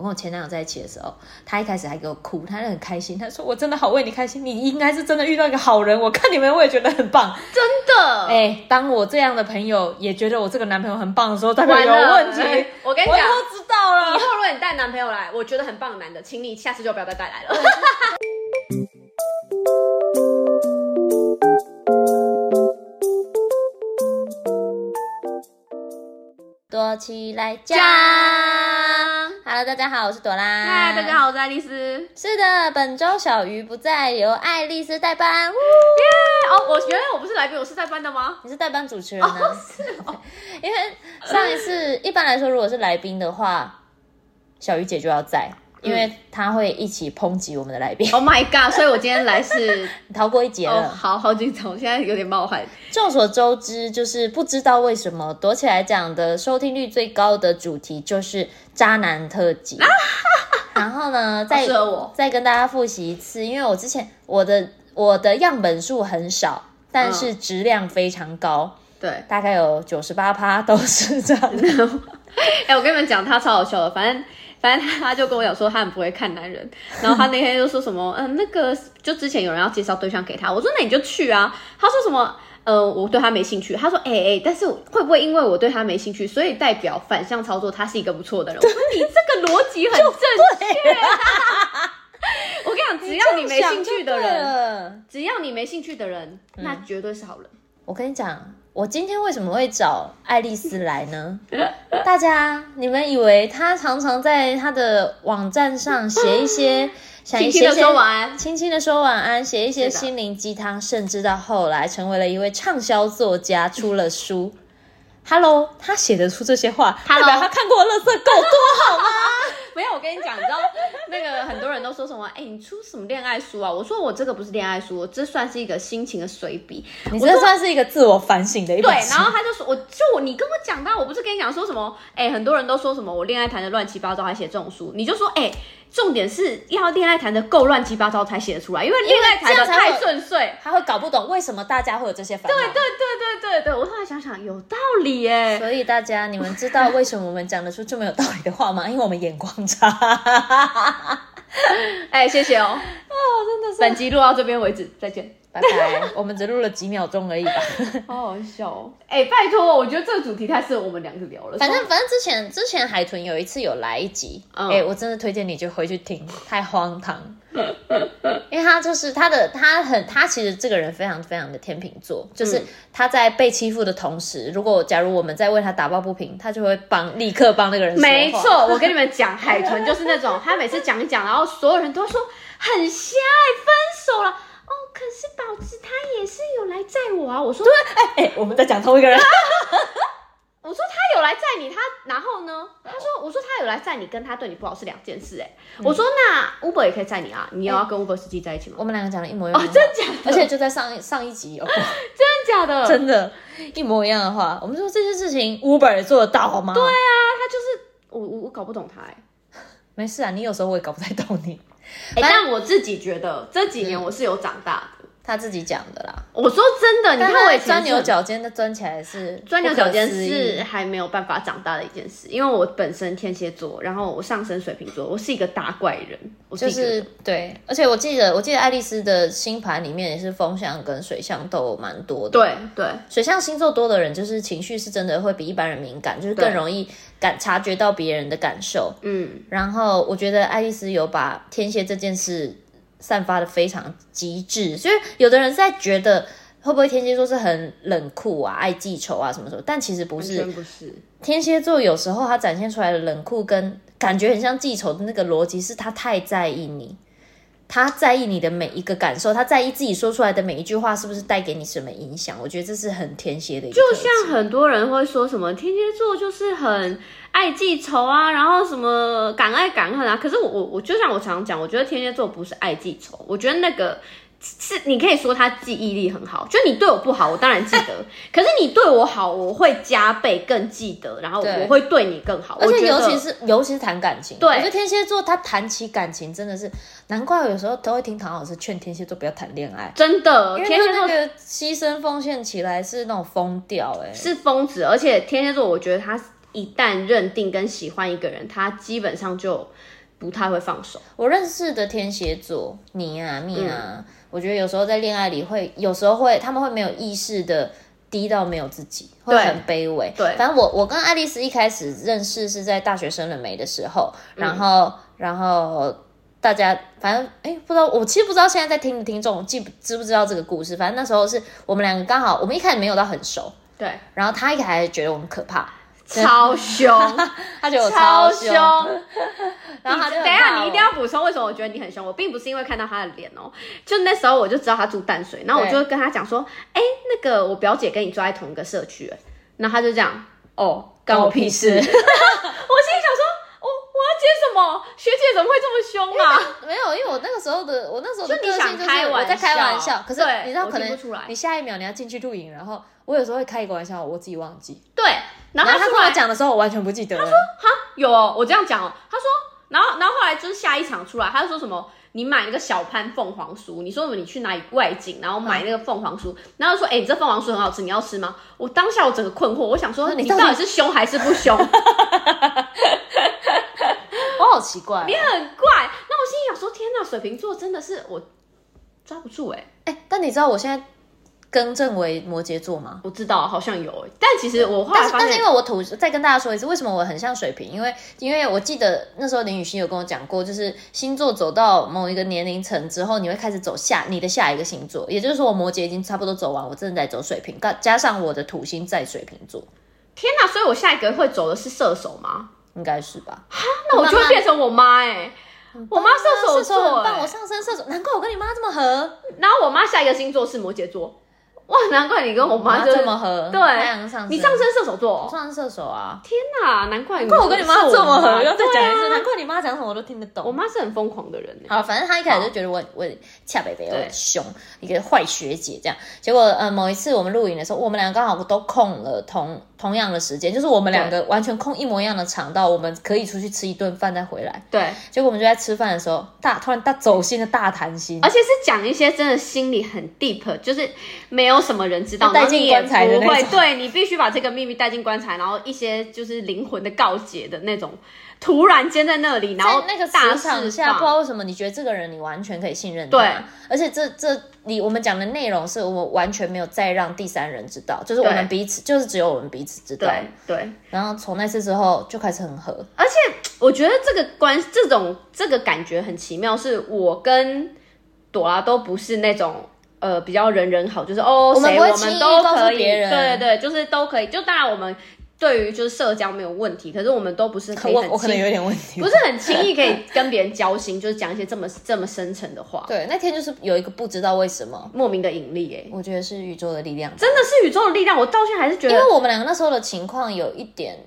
我跟我前男友在一起的时候，他一开始还给我哭，他很开心，他说我真的好为你开心，你应该是真的遇到一个好人，我看你们我也觉得很棒，真的。哎、欸，当我这样的朋友也觉得我这个男朋友很棒的时候，代表有问题。欸、我跟你讲，我都知道了。以后如果你带男朋友来，我觉得很棒的男的，请你下次就不要再带来了。躲 起来讲，Hello，大家好，我是朵拉。嗨，大家好，我是爱丽丝。是的，本周小鱼不在，由爱丽丝代班。耶！哦，我原来我不是来宾，我是代班的吗？你是代班主持人呢？哦，是哦。因为上一次一般来说，如果是来宾的话，小鱼姐就要在。因为他会一起抨击我们的来宾。Oh my god！所以我今天来是 逃过一劫了。Oh, 好好紧张，我现在有点冒汗。众所周知，就是不知道为什么躲起来讲的收听率最高的主题就是渣男特辑。然后呢，再再跟大家复习一次，因为我之前我的我的样本数很少，但是质量非常高。对、嗯，大概有九十八趴都是这样。哎、欸，我跟你们讲，他超好笑的，反正。反正他就跟我讲说他很不会看男人，然后他那天就说什么，嗯，那个就之前有人要介绍对象给他，我说那你就去啊。他说什么，呃，我对他没兴趣。他说，哎、欸、哎，但是会不会因为我对他没兴趣，所以代表反向操作他是一个不错的人？我说你这个逻辑很正确。我跟你讲，只要你没兴趣的人，只要你没兴趣的人，那绝对是好人。嗯、我跟你讲。我今天为什么会找爱丽丝来呢？大家，你们以为她常常在她的网站上写一些，想轻轻的说晚安，轻轻的说晚安，写一些心灵鸡汤，甚至到后来成为了一位畅销作家，出了书。Hello，他写得出这些话?代表他看过的垃圾够多好吗？没有，我跟你讲，你知道那个很多人都说什么？哎、欸，你出什么恋爱书啊？我说我这个不是恋爱书，我这算是一个心情的随笔。你这算是一个自我反省的一本。对，然后他就说，我就你跟我讲到，我不是跟你讲说什么？哎、欸，很多人都说什么我恋爱谈的乱七八糟，还写这种书，你就说，哎、欸。重点是要恋爱谈的够乱七八糟才写得出来，因为恋爱谈的太顺遂，他会搞不懂为什么大家会有这些烦恼。对对对对对对，我后来想想有道理耶。所以大家你们知道为什么我们讲得出这么有道理的话吗？因为我们眼光差。哎、欸，谢谢哦。哦，真的是。本集录到这边为止，再见。拜拜，我们只录了几秒钟而已吧，好好笑哦！哎、欸，拜托，我觉得这个主题太适合我们两个聊了。反正反正之前之前海豚有一次有来一集，哎、嗯欸，我真的推荐你就回去听，太荒唐。因为他就是他的他很他其实这个人非常非常的天秤座，就是他在被欺负的同时，如果假如我们在为他打抱不平，他就会帮立刻帮那个人。没错，我跟你们讲，海豚就是那种他每次讲一讲，然后所有人都说很瞎，分手了。哦，可是宝子他也是有来载我啊！我说，对，哎哎，我们在讲同一个人。我说他有来载你，他然后呢？他说，我说他有来载你，跟他对你不好是两件事。哎、嗯，我说那 Uber 也可以载你啊，你要，要跟 Uber 司机在一起吗？我们两个讲的一模一样。哦，真假的？而且就在上上一集哦，真的假的？真的，一模一样的话。我们说这件事情 Uber 也做得到好吗？对啊，他就是我我我搞不懂他哎。没事啊，你有时候我也搞不太懂你。欸、但我自己觉得这几年我是有长大的，嗯、他自己讲的啦。我说真的，你看我钻牛角尖的钻起来是钻牛角尖是还没有办法长大的一件事，因为我本身天蝎座，然后我上升水瓶座，我是一个大怪人。我就是对，而且我记得我记得爱丽丝的星盘里面也是风象跟水象都有蛮多的。对对，水象星座多的人就是情绪是真的会比一般人敏感，就是更容易。感察觉到别人的感受，嗯，然后我觉得爱丽丝有把天蝎这件事散发的非常极致，所以有的人在觉得会不会天蝎座是很冷酷啊，爱记仇啊什么什么，但其实不是，不是。天蝎座有时候他展现出来的冷酷跟感觉很像记仇的那个逻辑，是他太在意你。他在意你的每一个感受，他在意自己说出来的每一句话是不是带给你什么影响？我觉得这是很天蝎的一个。就像很多人会说什么天蝎座就是很爱记仇啊，然后什么敢爱敢恨啊。可是我我我就像我常常讲，我觉得天蝎座不是爱记仇，我觉得那个。是，你可以说他记忆力很好，就你对我不好，我当然记得。可是你对我好，我会加倍更记得，然后我会对你更好。而且尤其是尤其是谈感情，对，我觉得天蝎座他谈起感情真的是，难怪有时候都会听唐老师劝天蝎座不要谈恋爱。真的，天蝎座那个牺牲奉献起来是那种疯掉，哎，是疯子。而且天蝎座，我觉得他一旦认定跟喜欢一个人，他基本上就不太会放手。我认识的天蝎座，你啊，蜜啊，嗯、我觉得有时候在恋爱里会，有时候会，他们会没有意识的低到没有自己，会很卑微。对，反正我我跟爱丽丝一开始认识是在大学生了没的时候，然后、嗯、然后大家反正哎不知道，我其实不知道现在在听的听众记知不知道这个故事。反正那时候是我们两个刚好，我们一开始没有到很熟。对，然后他一开始觉得我们可怕，超凶，他觉得我超凶。然后他就等一下，你一定要补充为什么我觉得你很凶。我并不是因为看到他的脸哦，就那时候我就知道他住淡水，然后我就跟他讲说，哎，那个我表姐跟你住在同一个社区，然后他就这样，哦，关我屁事。我心里想说。我我要接什么？学姐怎么会这么凶啊？没有，因为我那个时候的我那时候的个性就是我在开玩笑，可是你知道可能你下一秒你要进去录影，然后我有时候会开一个玩笑，我自己忘记。对，然后他跟我讲的时候，我完全不记得。他说：“哈，有哦，我这样讲哦。”他说：“然后，然后后来就是下一场出来，他就说什么？你买那个小潘凤凰酥，你说你去哪里外景，然后买那个凤凰酥，然后说：哎，你这凤凰酥很好吃，你要吃吗？我当下我整个困惑，我想说你到底是凶还是不凶？” 我好奇怪，你很怪。那我心里想说，天哪，水瓶座真的是我抓不住哎、欸、哎、欸。但你知道我现在更正为摩羯座吗？我知道，好像有。但其实我后来，但是但是因为我土，再跟大家说一次，为什么我很像水瓶？因为因为我记得那时候林雨欣有跟我讲过，就是星座走到某一个年龄层之后，你会开始走下你的下一个星座。也就是说，我摩羯已经差不多走完，我正在走水瓶，加上我的土星在水瓶座。天哪！所以我下一个会走的是射手吗？应该是吧，哈，那我就会变成我妈哎、欸，我妈射手座，但我上升射手，难怪我跟你妈这么合。然后我妈下一个星座是摩羯座。哇，难怪你跟我妈就这么合。对，你上升射手座，上升射手啊！天哪，难怪怪我跟你妈这么合。要再讲一次，难怪你妈讲什么我都听得懂。我妈是很疯狂的人。好，反正她一开始就觉得我我恰北北有点凶，一个坏学姐这样。结果呃，某一次我们录影的时候，我们两个刚好都空了同同样的时间，就是我们两个完全空一模一样的场道，我们可以出去吃一顿饭再回来。对。结果我们就在吃饭的时候，大突然大走心的大谈心，而且是讲一些真的心里很 deep，就是没有什么人知道。带进棺材的那种，对，你必须把这个秘密带进棺材，然后一些就是灵魂的告解的那种，突然间在那里，然后那个大场下，不知道为什么你觉得这个人你完全可以信任他，对，而且这这你我们讲的内容是我们完全没有再让第三人知道，就是我们彼此就是只有我们彼此知道，对，对，然后从那次之后就开始很合，而且我觉得这个关这种这个感觉很奇妙，是我跟朵拉都不是那种。呃，比较人人好，就是哦，谁我们都可以，对对对，就是都可以。就当然我们对于就是社交没有问题，可是我们都不是可以很轻易，我可能有点问题，不是很轻易可以跟别人交心，就是讲一些这么这么深沉的话。对，那天就是有一个不知道为什么莫名的引力，哎，我觉得是宇宙的力量，真的是宇宙的力量。我到现在还是觉得，因为我们两个那时候的情况有一点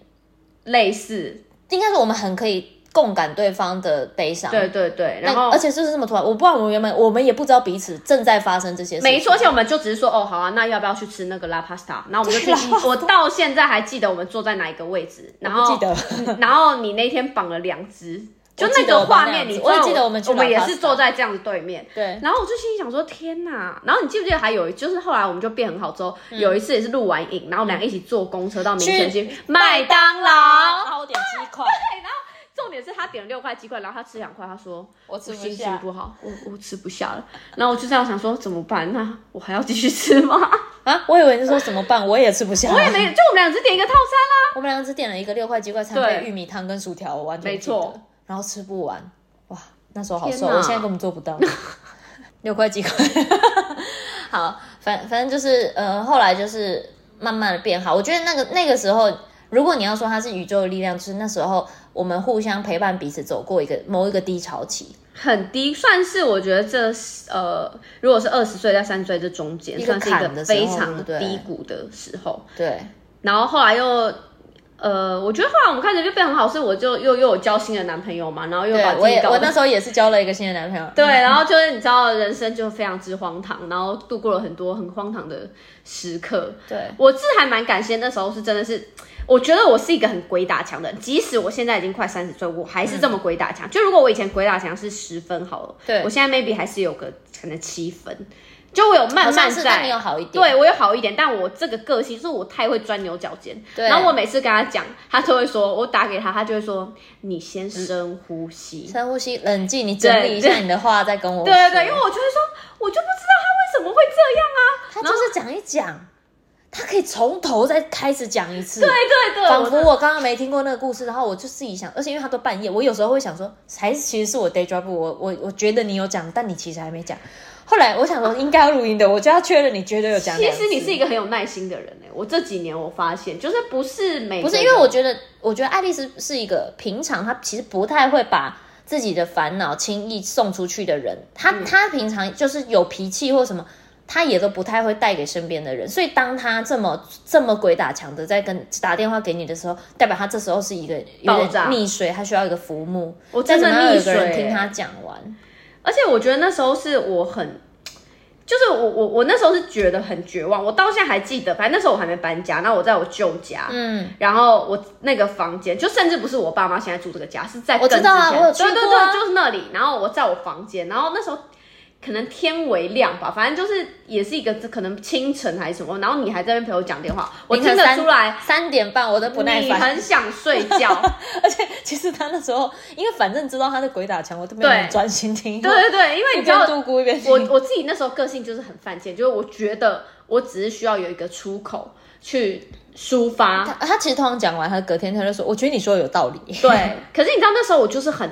类似，应该是我们很可以。共感对方的悲伤，对对对，然后而且就是这么突然，我不知道我们原本我们也不知道彼此正在发生这些事情。没错，而且我们就只是说哦好啊，那要不要去吃那个拉 pasta？？然后我们就去，我到现在还记得我们坐在哪一个位置。然后记得，然后你那天绑了两只，就那个画面你，我也记得我们我们也是坐在这样子对面。对，然后我就心里想说天哪！然后你记不记得还有就是后来我们就变很好之后，有一次也是录完影，然后我们俩一起坐公车到民生去麦当劳，然后我点鸡块，对，然后。重点是他点了六块鸡块，然后他吃两块，他说我吃不下，心情不好，我我吃不下了。然后我就这样想说怎么办？那我还要继续吃吗？啊，我以为你说怎么办？我也吃不下，我也没，就我们俩只点一个套餐啦。我们俩只点了一个六块鸡块，餐配玉米汤跟薯条，我完全没错。然后吃不完，哇，那时候好瘦，我现在根本做不到。六块鸡块，好，反反正就是呃，后来就是慢慢的变好。我觉得那个那个时候。如果你要说它是宇宙的力量，就是那时候我们互相陪伴彼此走过一个某一个低潮期，很低，算是我觉得这呃，如果是二十岁到三十岁这中间，算是一个非常低谷的时候。对，对，然后后来又呃，我觉得后来我们开始就变很好，是我就又又有交新的男朋友嘛，然后又把自己搞我，我那时候也是交了一个新的男朋友，对，然后就是你知道人生就非常之荒唐，然后度过了很多很荒唐的时刻。对，我是还蛮感谢那时候是真的是。我觉得我是一个很鬼打墙的人，即使我现在已经快三十岁，我还是这么鬼打墙。嗯、就如果我以前鬼打墙是十分好了，对，我现在 maybe 还是有个可能七分，就我有慢慢在，你有好一点，对我有好一点，但我这个个性就是我太会钻牛角尖。对，然后我每次跟他讲，他就会说，我打给他，他就会说，你先深呼吸，深呼吸，冷静，你整理一下你的话再跟我说。对对对，因为我就会说，我就不知道他为什么会这样啊，他就是讲一讲，他可以从头再开始讲一次。对对对，仿佛我刚刚没听过那个故事，然后我就自己想，而且因为他都半夜，我有时候会想说，还是其实是我 day job，我我我觉得你有讲，但你其实还没讲。后来我想说应该要录音的，我就要确认你绝对有讲。其实你是一个很有耐心的人哎，我这几年我发现就是不是每不是因为我觉得，我觉得爱丽丝是一个平常她其实不太会把自己的烦恼轻易送出去的人，她她平常就是有脾气或什么，她也都不太会带给身边的人，所以当她这么这么鬼打墙的在跟打电话给你的时候，代表她这时候是一个有点溺水，她需要一个浮木，我真的溺水，有人听她讲完。而且我觉得那时候是我很，就是我我我那时候是觉得很绝望。我到现在还记得，反正那时候我还没搬家，那我在我舅家，嗯，然后我那个房间就甚至不是我爸妈现在住这个家，是在更之前，我知道啊，我有去过啊，对对对，就是那里。然后我在我房间，然后那时候。可能天微亮吧，反正就是也是一个可能清晨还是什么，然后你还在那边陪我讲电话，我听得出来三点半我都不耐烦，你很想睡觉，而且其实他那时候因为反正知道他在鬼打墙，我都没有很专心听。对对对，因为你知道，我我自己那时候个性就是很犯贱，就是我觉得我只是需要有一个出口去抒发。他他其实通常讲完，他隔天他就说，我觉得你说的有道理。对，可是你知道那时候我就是很。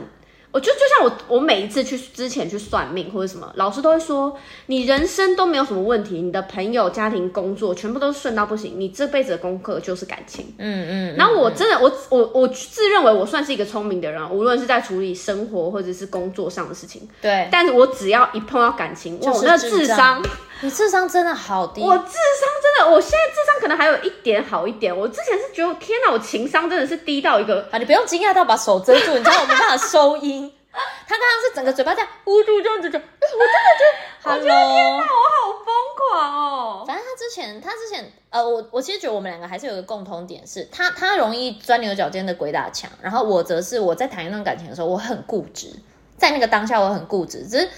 我就就像我，我每一次去之前去算命或者什么，老师都会说，你人生都没有什么问题，你的朋友、家庭、工作全部都顺到不行，你这辈子的功课就是感情。嗯嗯。然后我真的，我我我自认为我算是一个聪明的人，无论是在处理生活或者是工作上的事情。对。但是我只要一碰到感情，我那智商，你智商真的好低。我智商真的，我现在智商可能还有一点好一点。我之前是觉得，天哪，我情商真的是低到一个啊！你不用惊讶到把手遮住，你知道我没办法收音。他刚刚是整个嘴巴在捂住这样子讲，我真的觉得，我觉得天哪，我好疯狂哦！反正他之前，他之前，呃，我我其实觉得我们两个还是有一个共同点，是他他容易钻牛角尖的鬼打墙，然后我则是我在谈一段感情的时候，我很固执，在那个当下我很固执，只是，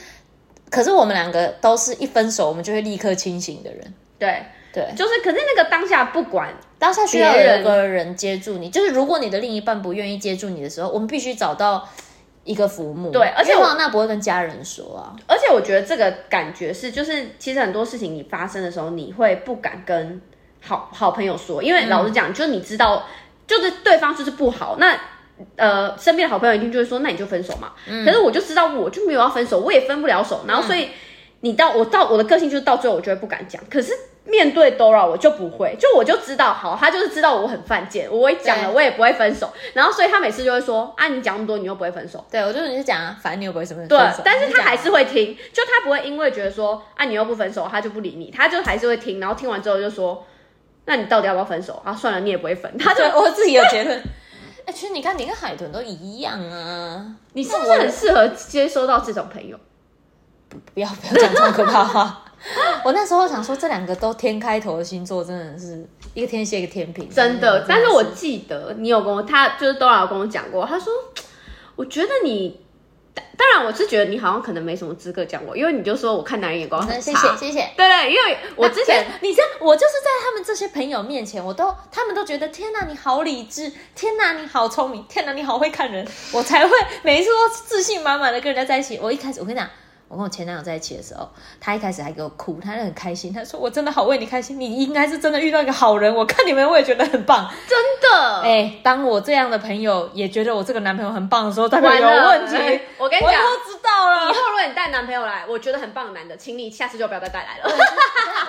可是我们两个都是一分手我们就会立刻清醒的人，对对，就是，可是那个当下不管当下需要有个人接住你，就是如果你的另一半不愿意接住你的时候，我们必须找到。一个浮木，对，而且我那不会跟家人说啊。而且我觉得这个感觉是，就是其实很多事情你发生的时候，你会不敢跟好好朋友说，因为老实讲，嗯、就是你知道，就是对方就是不好，那呃，身边的好朋友一定就会说，那你就分手嘛。嗯、可是我就知道，我就没有要分手，我也分不了手，然后所以。嗯你到我到我的个性就是到最后我就会不敢讲，可是面对 Dora 我就不会，就我就知道，好，他就是知道我很犯贱，我一讲了我也不会分手，然后所以他每次就会说，啊，你讲那么多你又不会分手，对我就是你是讲啊，反正你又不会什么对，但是他还是会听，就他不会因为觉得说，啊，你又不分手，他就不理你，他就还是会听，然后听完之后就说，那你到底要不要分手啊？算了，你也不会分，他就我自己有结论。哎，其实你看你跟海豚都一样啊，你是不是很适合接收到这种朋友？不要不要讲这么可怕话！我那时候想说，这两个都天开头的星座，真的是一个天蝎，一个天平，真的。但是我记得你有跟我，他就是 Dora 有跟我讲过，他说，我觉得你，当然我是觉得你好像可能没什么资格讲我，因为你就说我看男人眼光很差，谢谢谢谢。对对，因为我之前你知道，我就是在他们这些朋友面前，我都他们都觉得天哪，你好理智，天哪，你好聪明，天哪，你好会看人，我才会每一次都自信满满的跟人家在一起。我一开始我跟你讲。我跟我前男友在一起的时候，他一开始还给我哭，他很开心，他说：“我真的好为你开心，你应该是真的遇到一个好人。”我看你们，我也觉得很棒，真的。哎、欸，当我这样的朋友也觉得我这个男朋友很棒的时候，代表有问题。欸、我跟你讲，我都知道了。以后如果你带男朋友来，我觉得很棒的男的，请你下次就不要再带来了。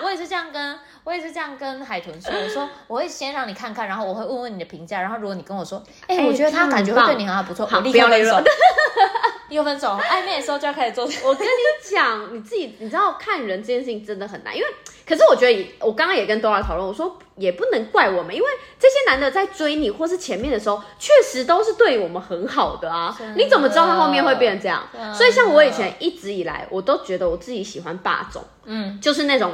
我也是这样跟，我也是这样跟海豚说，我说我会先让你看看，然后我会问问你的评价，然后如果你跟我说，哎、欸，欸、我觉得他感觉会对你很好，不错，好，我 立刻分手。又分手，暧昧的时候就要开始做。我跟你讲，你自己你知道看人这件事情真的很难，因为可是我觉得我刚刚也跟 Dora 讨论，我说也不能怪我们，因为这些男的在追你或是前面的时候，确实都是对我们很好的啊。的你怎么知道他后面会变成这样？所以像我以前一直以来，我都觉得我自己喜欢霸总，嗯，就是那种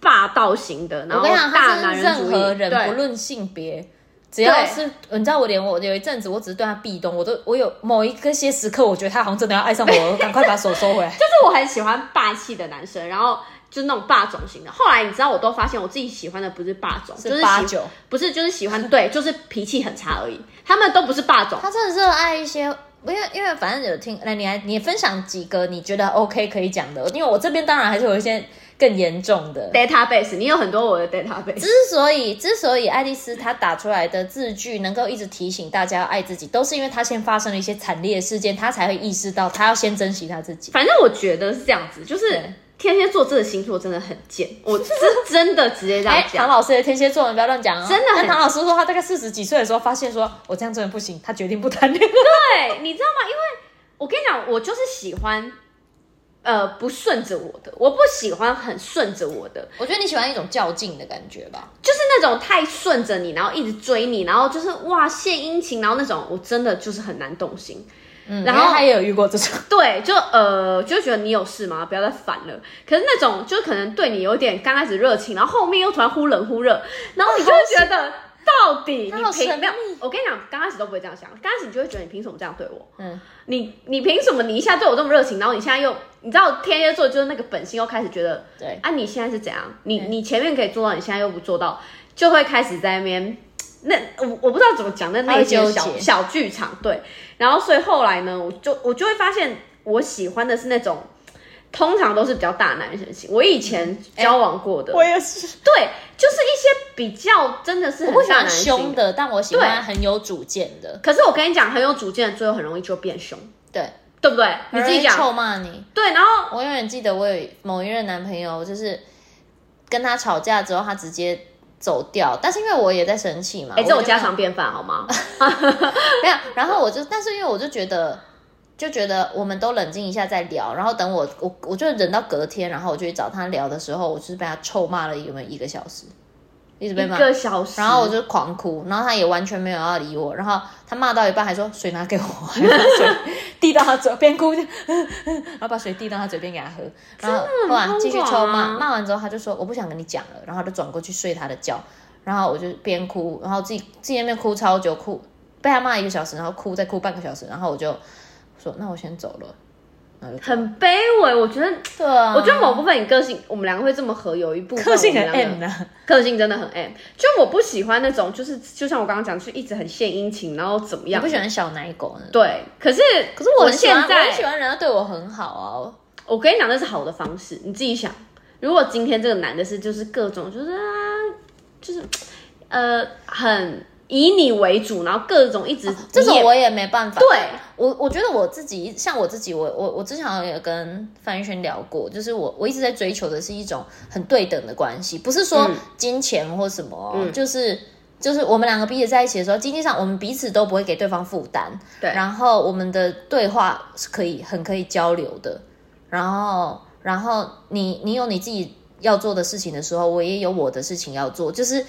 霸道型的，然后大男人主义，任何人不论性别。只要是你知道，我连我有一阵子，我只是对他壁咚，我都我有某一个些时刻，我觉得他好像真的要爱上我，赶快把手收回来。就是我很喜欢霸气的男生，然后就是那种霸总型的。后来你知道，我都发现我自己喜欢的不是霸总，是八九，不是就是喜欢，对，就是脾气很差而已。他们都不是霸总，他真的热爱一些，因为因为反正有听，来你来你分享几个你觉得 OK 可以讲的，因为我这边当然还是有一些。更严重的 database，你有很多我的 database。之所以之所以爱丽丝她打出来的字句能够一直提醒大家要爱自己，都是因为她先发生了一些惨烈的事件，她才会意识到她要先珍惜她自己。反正我觉得是这样子，就是天蝎座这个星座真的很贱，我是真的直接这样讲。欸、唐老师的天蝎座，你不要乱讲哦。真的，跟唐老师说，他大概四十几岁的时候，发现说我这样真的不行，他决定不谈恋爱。对，你知道吗？因为我跟你讲，我就是喜欢。呃，不顺着我的，我不喜欢很顺着我的。我觉得你喜欢一种较劲的感觉吧，就是那种太顺着你，然后一直追你，然后就是哇献殷勤，然后那种我真的就是很难动心。嗯，然后他也有遇过这种，对，就呃就觉得你有事吗？不要再烦了。可是那种就可能对你有点刚开始热情，然后后面又突然忽冷忽热，然后你就会觉得。到底你凭没有？我跟你讲，刚开始都不会这样想，刚开始你就会觉得你凭什么这样对我？嗯，你你凭什么？你一下对我这么热情，然后你现在又你知道天蝎座就是那个本性又开始觉得，对啊，你现在是怎样？你你前面可以做到，你现在又不做到，就会开始在那边那我我不知道怎么讲，那那些小小剧场对，然后所以后来呢，我就我就会发现我喜欢的是那种。通常都是比较大男生型，我以前交往过的，欸、我也是，对，就是一些比较真的是很大男人凶的，但我喜欢很有主见的。可是我跟你讲，很有主见的最后很容易就变凶，对，对不对？你自己讲，臭骂你，对。然后我永远记得我有某一任男朋友，就是跟他吵架之后，他直接走掉，但是因为我也在生气嘛，哎、欸，这种家常便饭好吗？没有，然后我就，但是因为我就觉得。就觉得我们都冷静一下再聊，然后等我我我就忍到隔天，然后我就去找他聊的时候，我就是被他臭骂了有没有一个小时，一直被骂一个小时，然后我就狂哭，然后他也完全没有要理我，然后他骂到一半还说水拿给我，还把水 递到他嘴边哭，然后把水递到他嘴边给他喝，然后后来继续臭骂，骂完之后他就说我不想跟你讲了，然后就转过去睡他的觉，然后我就边哭，然后自己自己那边哭超久，哭被他骂一个小时，然后哭再哭半个小时，然后我就。说那我先走了，很卑微。我觉得，对啊，我觉得某部分你个性，我们两个会这么合，有一部分个性很 M 的，个性真的很 M。就我不喜欢那种，就是就像我刚刚讲，就一直很献殷勤，然后怎么样？我不喜欢小奶狗。对，可是可是我现在我很喜欢人家对我很好啊。我跟你讲，那是好的方式。你自己想，如果今天这个男的是就是各种就是啊，就是呃很。以你为主，然后各种一直，啊、这种我也没办法。对，我，我觉得我自己，像我自己，我我我之前好像也跟范玉轩聊过，就是我我一直在追求的是一种很对等的关系，不是说金钱或什么，嗯、就是就是我们两个彼此在一起的时候，经济上我们彼此都不会给对方负担，对，然后我们的对话是可以很可以交流的，然后然后你你有你自己要做的事情的时候，我也有我的事情要做，就是。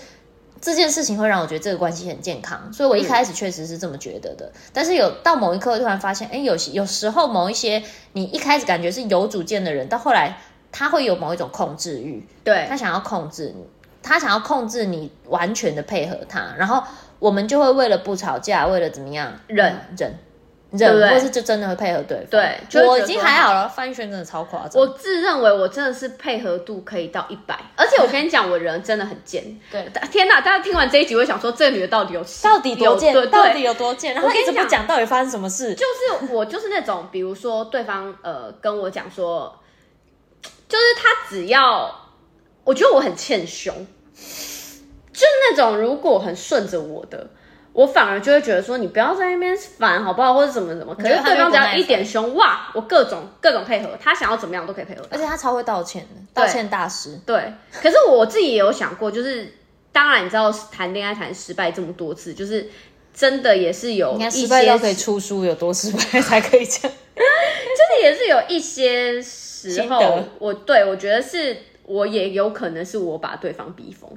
这件事情会让我觉得这个关系很健康，所以我一开始确实是这么觉得的。嗯、但是有到某一刻突然发现，哎，有有时候某一些你一开始感觉是有主见的人，到后来他会有某一种控制欲，对，他想要控制你，他想要控制你完全的配合他，然后我们就会为了不吵架，为了怎么样忍忍。忍，或是就真的会配合对方。对，我已经还好了。范逸轩真的超夸张。我自认为我真的是配合度可以到一百，而且我跟你讲，我人真的很贱。对，天哪！大家听完这一集会想说，这个女的到底有到底多贱？到底有多贱？然后一直不讲到底发生什么事。就是我就是那种，比如说对方呃跟我讲说，就是他只要我觉得我很欠凶，就是那种如果很顺着我的。我反而就会觉得说，你不要在那边烦好不好，或者怎么怎么。可是对方只要一点凶，哇，我各种各种配合，他想要怎么样都可以配合。而且他超会道歉的，道歉大师。对，可是我自己也有想过，就是当然你知道谈恋爱谈失败这么多次，就是真的也是有一些失败都可以出书，有多失败才可以这样。就是也是有一些时候，我对我觉得是。我也有可能是我把对方逼疯，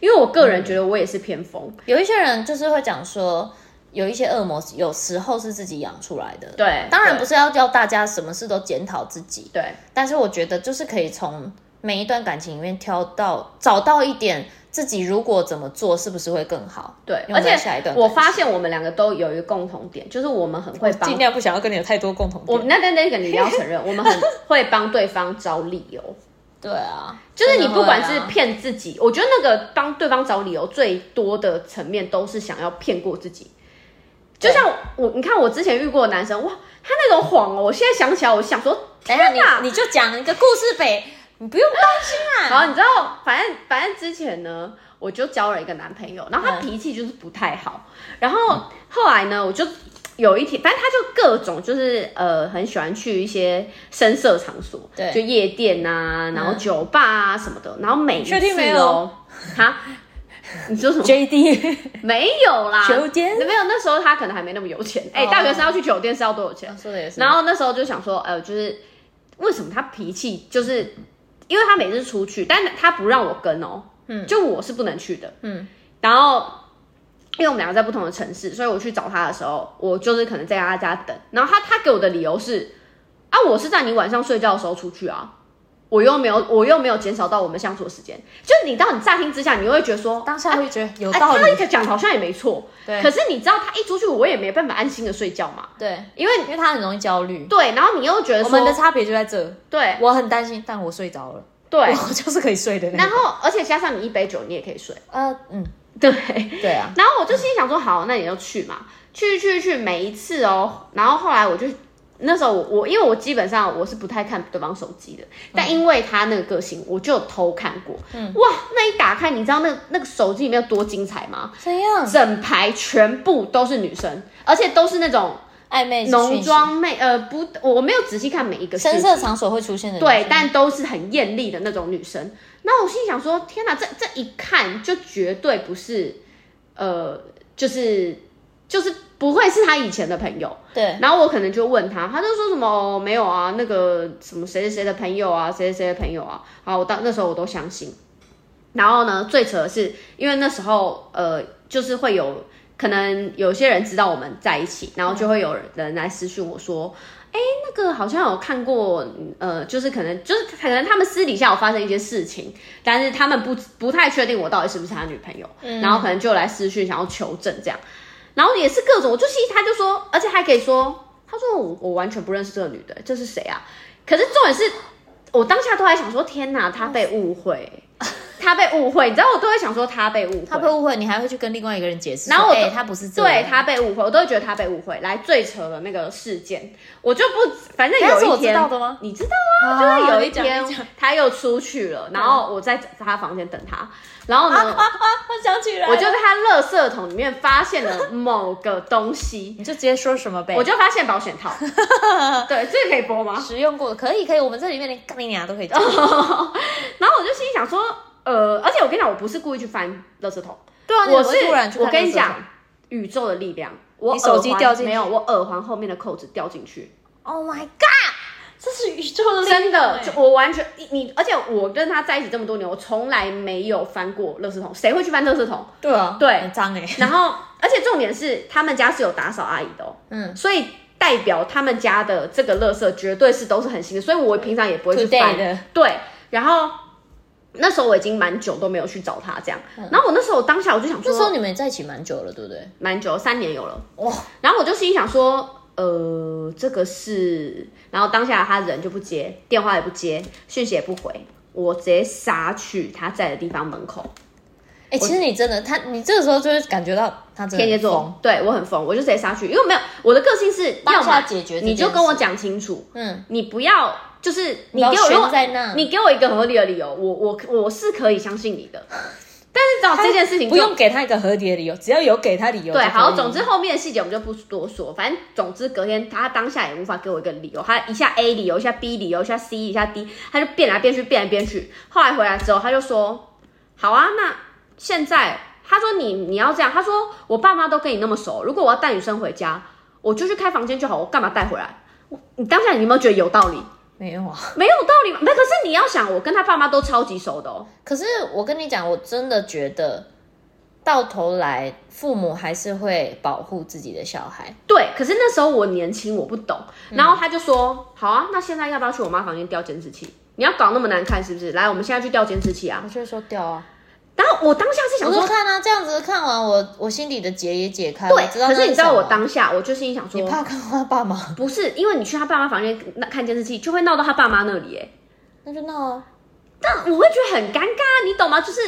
因为我个人觉得我也是偏疯。嗯。有一些人就是会讲说，有一些恶魔有时候是自己养出来的。对，当然不是要叫大家什么事都检讨自己。对，但是我觉得就是可以从每一段感情里面挑到找到一点自己如果怎么做是不是会更好。对，而且下一段我发现我们两个都有一个共同点，就是我们很会帮。尽量不想要跟你有太多共同点。我那那那个你要承认，我们很会帮对方找理由。对啊，就是你不管是骗自己，我觉得那个帮对方找理由最多的层面都是想要骗过自己。就像我，你看我之前遇过的男生，哇，他那种谎哦，我现在想起来，我想说，天哪，你你就讲一个故事呗，你不用担心啊。好，你知道，反正反正之前呢，我就交了一个男朋友，然后他脾气就是不太好，然后后来呢，我就。有一天，反正他就各种就是呃，很喜欢去一些深色场所，对，就夜店啊，然后酒吧啊什么的，然后每一次哦，哈，你说什么？J D 没有啦，酒店？没有，那时候他可能还没那么有钱，哎，大学生要去酒店是要多少钱？说的也是。然后那时候就想说，呃，就是为什么他脾气就是，因为他每次出去，但他不让我跟哦，嗯，就我是不能去的，嗯，然后。因为我们两个在不同的城市，所以我去找他的时候，我就是可能在他家等。然后他他给我的理由是啊，我是在你晚上睡觉的时候出去啊，我又没有我又没有减少到我们相处的时间。就你到你乍听之下，你又会觉得说当下会觉得有道理，讲好像也没错。对。可是你知道他一出去，我也没办法安心的睡觉嘛。对。因为因为他很容易焦虑。对。然后你又觉得说我们的差别就在这。对。我很担心，但我睡着了。对。我就是可以睡的。然后而且加上你一杯酒，你也可以睡。呃嗯。对对啊，然后我就心想说，好，那你就去嘛，去去去，每一次哦。然后后来我就那时候我我因为我基本上我是不太看对方手机的，但因为他那个个性，我就偷看过。嗯，哇，那一打开，你知道那那个手机里面有多精彩吗？怎样？整排全部都是女生，而且都是那种暧昧浓妆妹，呃，不，我没有仔细看每一个深色场所会出现的，对，但都是很艳丽的那种女生。那我心里想说，天哪，这这一看就绝对不是，呃，就是就是不会是他以前的朋友。对。然后我可能就问他，他就说什么、哦、没有啊，那个什么谁谁谁的朋友啊，谁谁谁的朋友啊。好，我当那时候我都相信。然后呢，最扯的是，因为那时候呃，就是会有可能有些人知道我们在一起，然后就会有人来私讯我说。哎，那个好像有看过，呃，就是可能就是可能他们私底下有发生一些事情，但是他们不不太确定我到底是不是他女朋友，嗯、然后可能就来私讯想要求证这样，然后也是各种，我就其实他就说，而且还可以说，他说我我完全不认识这个女的，这是谁啊？可是重点是我当下都还想说，天哪，他被误会。他被误会，你知道我都会想说他被误会，他被误会，你还会去跟另外一个人解释，然后我、欸、他不是这样，对他被误会，我都会觉得他被误会。来最扯的那个事件，我就不，反正有一天，我知道的吗？你知道啊，啊就是有一天他又出去了，然后我在他房间等他，然后呢，啊啊啊、我想起来，我就在他垃圾桶里面发现了某个东西，你就直接说什么呗，我就发现保险套，对，这个可以播吗？使用过，可以可以，我们这里面连干你娘都可以讲。然后我就心里想说。呃，而且我跟你讲，我不是故意去翻垃圾桶，对啊，我是突然去我跟你讲，宇宙的力量，我手机掉进没有，我耳环后面的扣子掉进去。Oh my god，这是宇宙的力量，真的，就我完全你，而且我跟他在一起这么多年，我从来没有翻过垃圾桶，谁会去翻垃圾桶？对啊，对，很脏哎。然后，而且重点是，他们家是有打扫阿姨的哦，嗯，所以代表他们家的这个垃圾绝对是都是很新的，所以我平常也不会去翻的。对，然后。那时候我已经蛮久都没有去找他这样，嗯、然后我那时候当下我就想说，那时候你们在一起蛮久了，对不对？蛮久，三年有了哇。然后我就心里想说，呃，这个是，然后当下他人就不接，电话也不接，讯息也不回，我直接杀去他在的地方门口。哎、欸，其实你真的，他你这个时候就会感觉到他真的天蝎座，对我很疯，我就直接杀去，因为没有我的个性是要下解决，你就跟我讲清楚，嗯，你不要。就是你给我在那，你给我一个合理的理由，我我我是可以相信你的。但是找这件事情不用给他一个合理的理由，只要有给他理由。对，好，总之后面的细节我们就不多说。反正总之隔天他当下也无法给我一个理由，他一下 A 理由，一下 B 理由，一下 C，一下 D，他就变来变去，变来变去。后来回来之后，他就说：“好啊，那现在他说你你要这样，他说我爸妈都跟你那么熟，如果我要带女生回家，我就去开房间就好，我干嘛带回来？你当下你有没有觉得有道理？”没有啊，没有道理嘛。没，可是你要想，我跟他爸妈都超级熟的哦。可是我跟你讲，我真的觉得，到头来父母还是会保护自己的小孩。对，可是那时候我年轻，我不懂。然后他就说：“嗯、好啊，那现在要不要去我妈房间调监视器？你要搞那么难看是不是？来，我们现在去调监视器啊！”我就说调啊。然后我当下是想说看啊，这样子看完我我心里的结也解开。对，可是你知道我当下，我就心里想说，你怕看到他爸妈？不是，因为你去他爸妈房间看监视器，就会闹到他爸妈那里，哎，那就闹啊。但我会觉得很尴尬，你懂吗？就是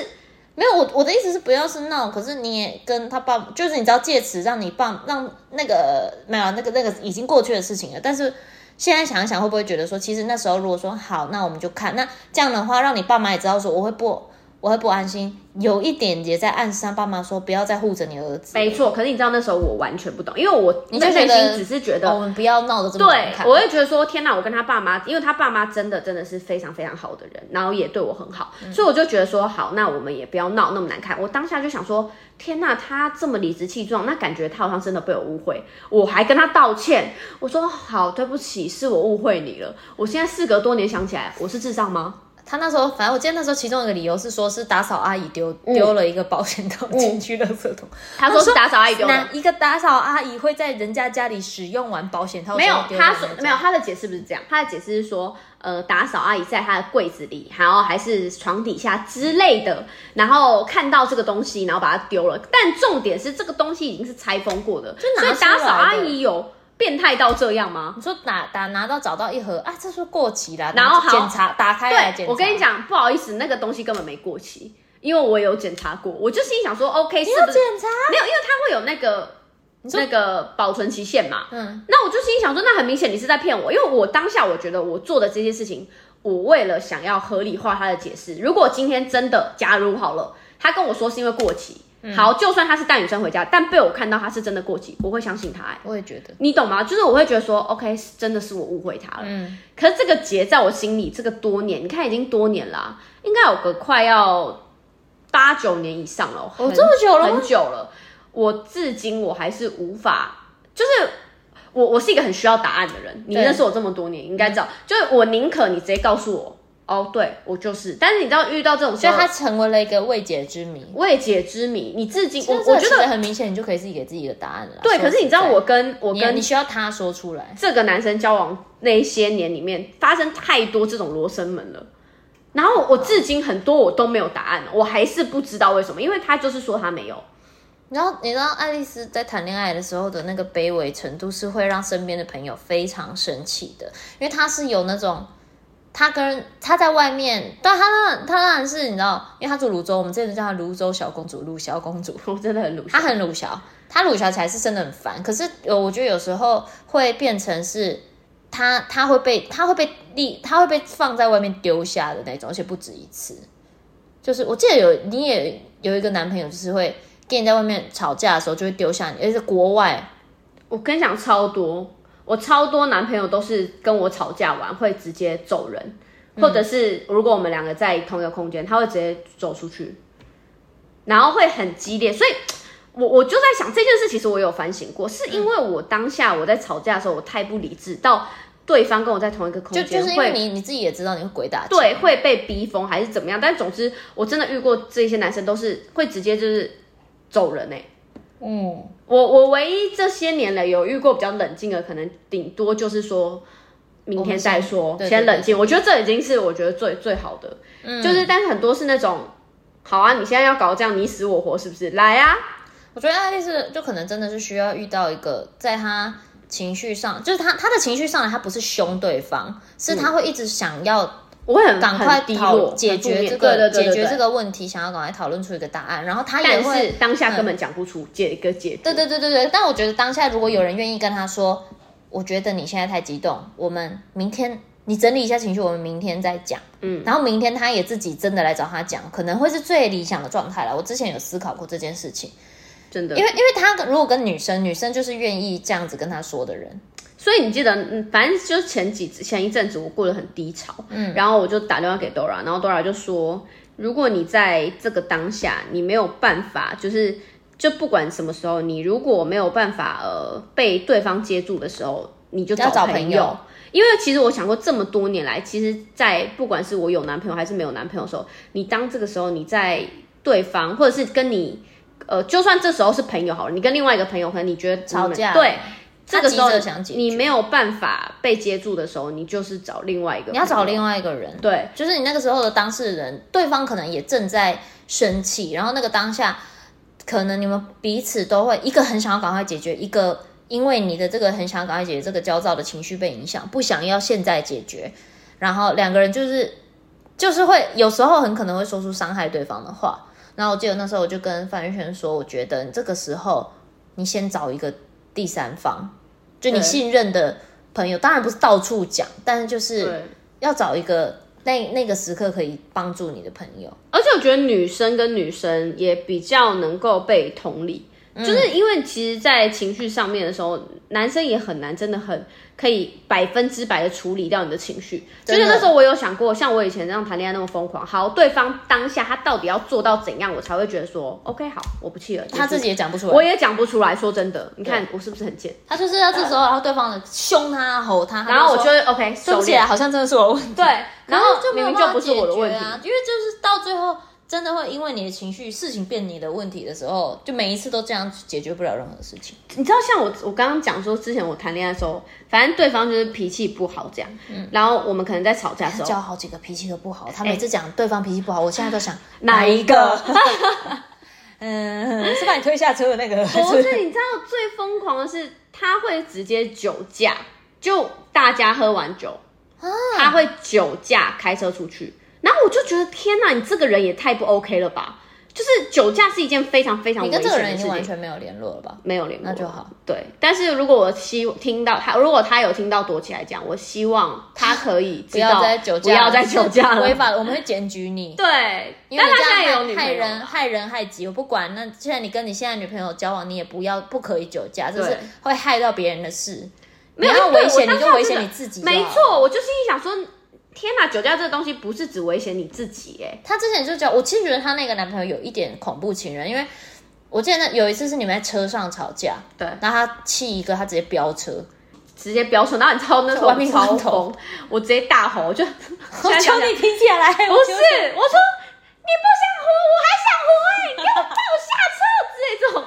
没有我我的意思是不要是闹，可是你也跟他爸，就是你知道借此让你爸让那个没有那个那个已经过去的事情了，但是现在想一想，会不会觉得说，其实那时候如果说好，那我们就看，那这样的话，让你爸妈也知道说，我会不。我会不安心，有一点也在暗示他爸妈说不要再护着你儿子。没错，可是你知道那时候我完全不懂，因为我你就内心只是觉得、哦、我们不要闹得这么难看。对，我会觉得说天哪，我跟他爸妈，因为他爸妈真的真的是非常非常好的人，然后也对我很好，嗯、所以我就觉得说好，那我们也不要闹那么难看。我当下就想说，天哪，他这么理直气壮，那感觉他好像真的被我误会。我还跟他道歉，我说好，对不起，是我误会你了。我现在事隔多年想起来，我是智障吗？他那时候，反正我记得那时候其中一个理由是说，是打扫阿姨丢丢了一个保险套进去垃圾桶。他说是打扫阿姨丢的。一个打扫阿姨会在人家家里使用完保险套？没有，他说没有，他的解释不是这样。他的解释是说，呃，打扫阿姨在他的柜子里，然后还是床底下之类的，然后看到这个东西，然后把它丢了。但重点是这个东西已经是拆封过的，就所以打扫阿姨有。变态到这样吗？你说打打拿到找到一盒啊，这是过期了，然后检查打开来检查。我跟你讲，不好意思，那个东西根本没过期，因为我有检查过。我就心想说，OK，是不是？你有检查？没有，因为它会有那个那个保存期限嘛。嗯。那我就心想说，那很明显你是在骗我，因为我当下我觉得我做的这些事情，我为了想要合理化他的解释。如果今天真的，假如好了，他跟我说是因为过期。好，就算他是带女生回家，但被我看到他是真的过期，我会相信他。哎，我也觉得，你懂吗？就是我会觉得说，OK，真的是我误会他了。嗯，可是这个结在我心里，这个多年，你看已经多年了啊，应该有个快要八九年以上了。哦，这么久了，很久了。我至今我还是无法，就是我我是一个很需要答案的人。你认识我这么多年，应该知道，就是我宁可你直接告诉我。哦，oh, 对，我就是，但是你知道遇到这种事，所以它成为了一个未解之谜。未解之谜，你至今，我我觉得很明显，你就可以自己给自己的答案了。对，可是你知道我跟我跟你，你需要他说出来。这个男生交往那些年里面，发生太多这种罗生门了，然后我至今很多我都没有答案，我还是不知道为什么，因为他就是说他没有。然后你知道爱丽丝在谈恋爱的时候的那个卑微程度，是会让身边的朋友非常生气的，因为他是有那种。他跟他在外面，但他当然他当然是你知道，因为他住泸州，我们这边叫他泸州小公主，鲁小公主，我真的很鲁，他很鲁小，他鲁小才是真的很烦。可是我觉得有时候会变成是他他会被他会被立他会被放在外面丢下的那种，而且不止一次。就是我记得有你也有一个男朋友，就是会跟你在外面吵架的时候就会丢下你，而且是国外，我跟你讲超多。我超多男朋友都是跟我吵架完会直接走人，或者是如果我们两个在同一个空间，他会直接走出去，然后会很激烈。所以，我我就在想这件事，其实我有反省过，是因为我当下我在吵架的时候，我太不理智，到对方跟我在同一个空间，就就是因为你你自己也知道你会鬼打对，会被逼疯还是怎么样？但总之，我真的遇过这些男生都是会直接就是走人哎、欸。嗯，我我唯一这些年来有遇过比较冷静的，可能顶多就是说明天再说，先，先冷静。我觉得这已经是我觉得最最好的，嗯，就是但是很多是那种，好啊，你现在要搞这样你死我活是不是？来啊！我觉得爱丽丝就可能真的是需要遇到一个，在她情绪上，就是他他的情绪上来，他不是凶对方，是他会一直想要。我会很赶快讨解决这个解决这个问题，想要赶快讨论出一个答案。然后他也会当下根本讲不出解一个解决。对对对对对。但我觉得当下如果有人愿意跟他说，嗯、我觉得你现在太激动，我们明天你整理一下情绪，我们明天再讲。嗯。然后明天他也自己真的来找他讲，可能会是最理想的状态了。我之前有思考过这件事情，真的，因为因为他如果跟女生，女生就是愿意这样子跟他说的人。所以你记得，嗯，反正就是前几前一阵子我过得很低潮，嗯，然后我就打电话给 Dora，然后 Dora 就说，如果你在这个当下你没有办法，就是就不管什么时候，你如果没有办法呃被对方接住的时候，你就找朋友，朋友。因为其实我想过这么多年来，其实，在不管是我有男朋友还是没有男朋友的时候，你当这个时候你在对方或者是跟你呃，就算这时候是朋友好了，你跟另外一个朋友可能你觉得吵架，对。这个时候你没有办法被接住的时候，你就是找另外一个，你要找另外一个人，对，就是你那个时候的当事人，对方可能也正在生气，然后那个当下，可能你们彼此都会一个很想要赶快解决，一个因为你的这个很想要赶快解决这个焦躁的情绪被影响，不想要现在解决，然后两个人就是就是会有时候很可能会说出伤害对方的话。然后我记得那时候我就跟范玉轩说，我觉得你这个时候你先找一个第三方，就你信任的朋友，当然不是到处讲，但是就是要找一个那那个时刻可以帮助你的朋友。而且我觉得女生跟女生也比较能够被同理。就是因为其实，在情绪上面的时候，男生也很难，真的很可以百分之百的处理掉你的情绪。就是那时候我有想过，像我以前这样谈恋爱那么疯狂，好，对方当下他到底要做到怎样，我才会觉得说，OK，好，我不气了。他自己也讲不出来，我也讲不出来。说真的，你看我是不是很贱？他就是要这时候，然后对方的凶他、吼他，然后我觉得 OK，收起来，好像真的是我的问题。对，然后就明明就不是我的问题啊，因为就是到最后。真的会因为你的情绪，事情变你的问题的时候，就每一次都这样解决不了任何事情。你知道，像我我刚刚讲说，之前我谈恋爱的时候，反正对方就是脾气不好这样，嗯，然后我们可能在吵架的时候，交好几个脾气都不好，他每次讲对方脾气不好，欸、我现在都想 哪一个？嗯，是把你推下车的那个。不是，你知道最疯狂的是，他会直接酒驾，就大家喝完酒，啊、他会酒驾开车出去。然后我就觉得天哪，你这个人也太不 OK 了吧！就是酒驾是一件非常非常危险的事情。你跟这个人已经完全没有联络了吧？没有联络，那就好。对，但是如果我希听到他，如果他有听到躲起来讲，我希望他可以不要再酒驾，不要再酒驾了，违法，我们会检举你。对，因为他现在有女朋友，害人害人害己，我不管。那现在你跟你现在女朋友交往，你也不要不可以酒驾，这是会害到别人的事。没有危险，你就危险你自己。没错，我就心里想说。天呐，酒驾这个东西不是只危险你自己哎。她之前就讲，我其实觉得她那个男朋友有一点恐怖情人，因为我记得有一次是你们在车上吵架，对，然后他气一个，他直接飙车，直接飙车，然后你知道那时候我超疯，我直接大吼，我就我求你停下来，不是，我说你不想活，我还想活哎，你给我放我下车这种。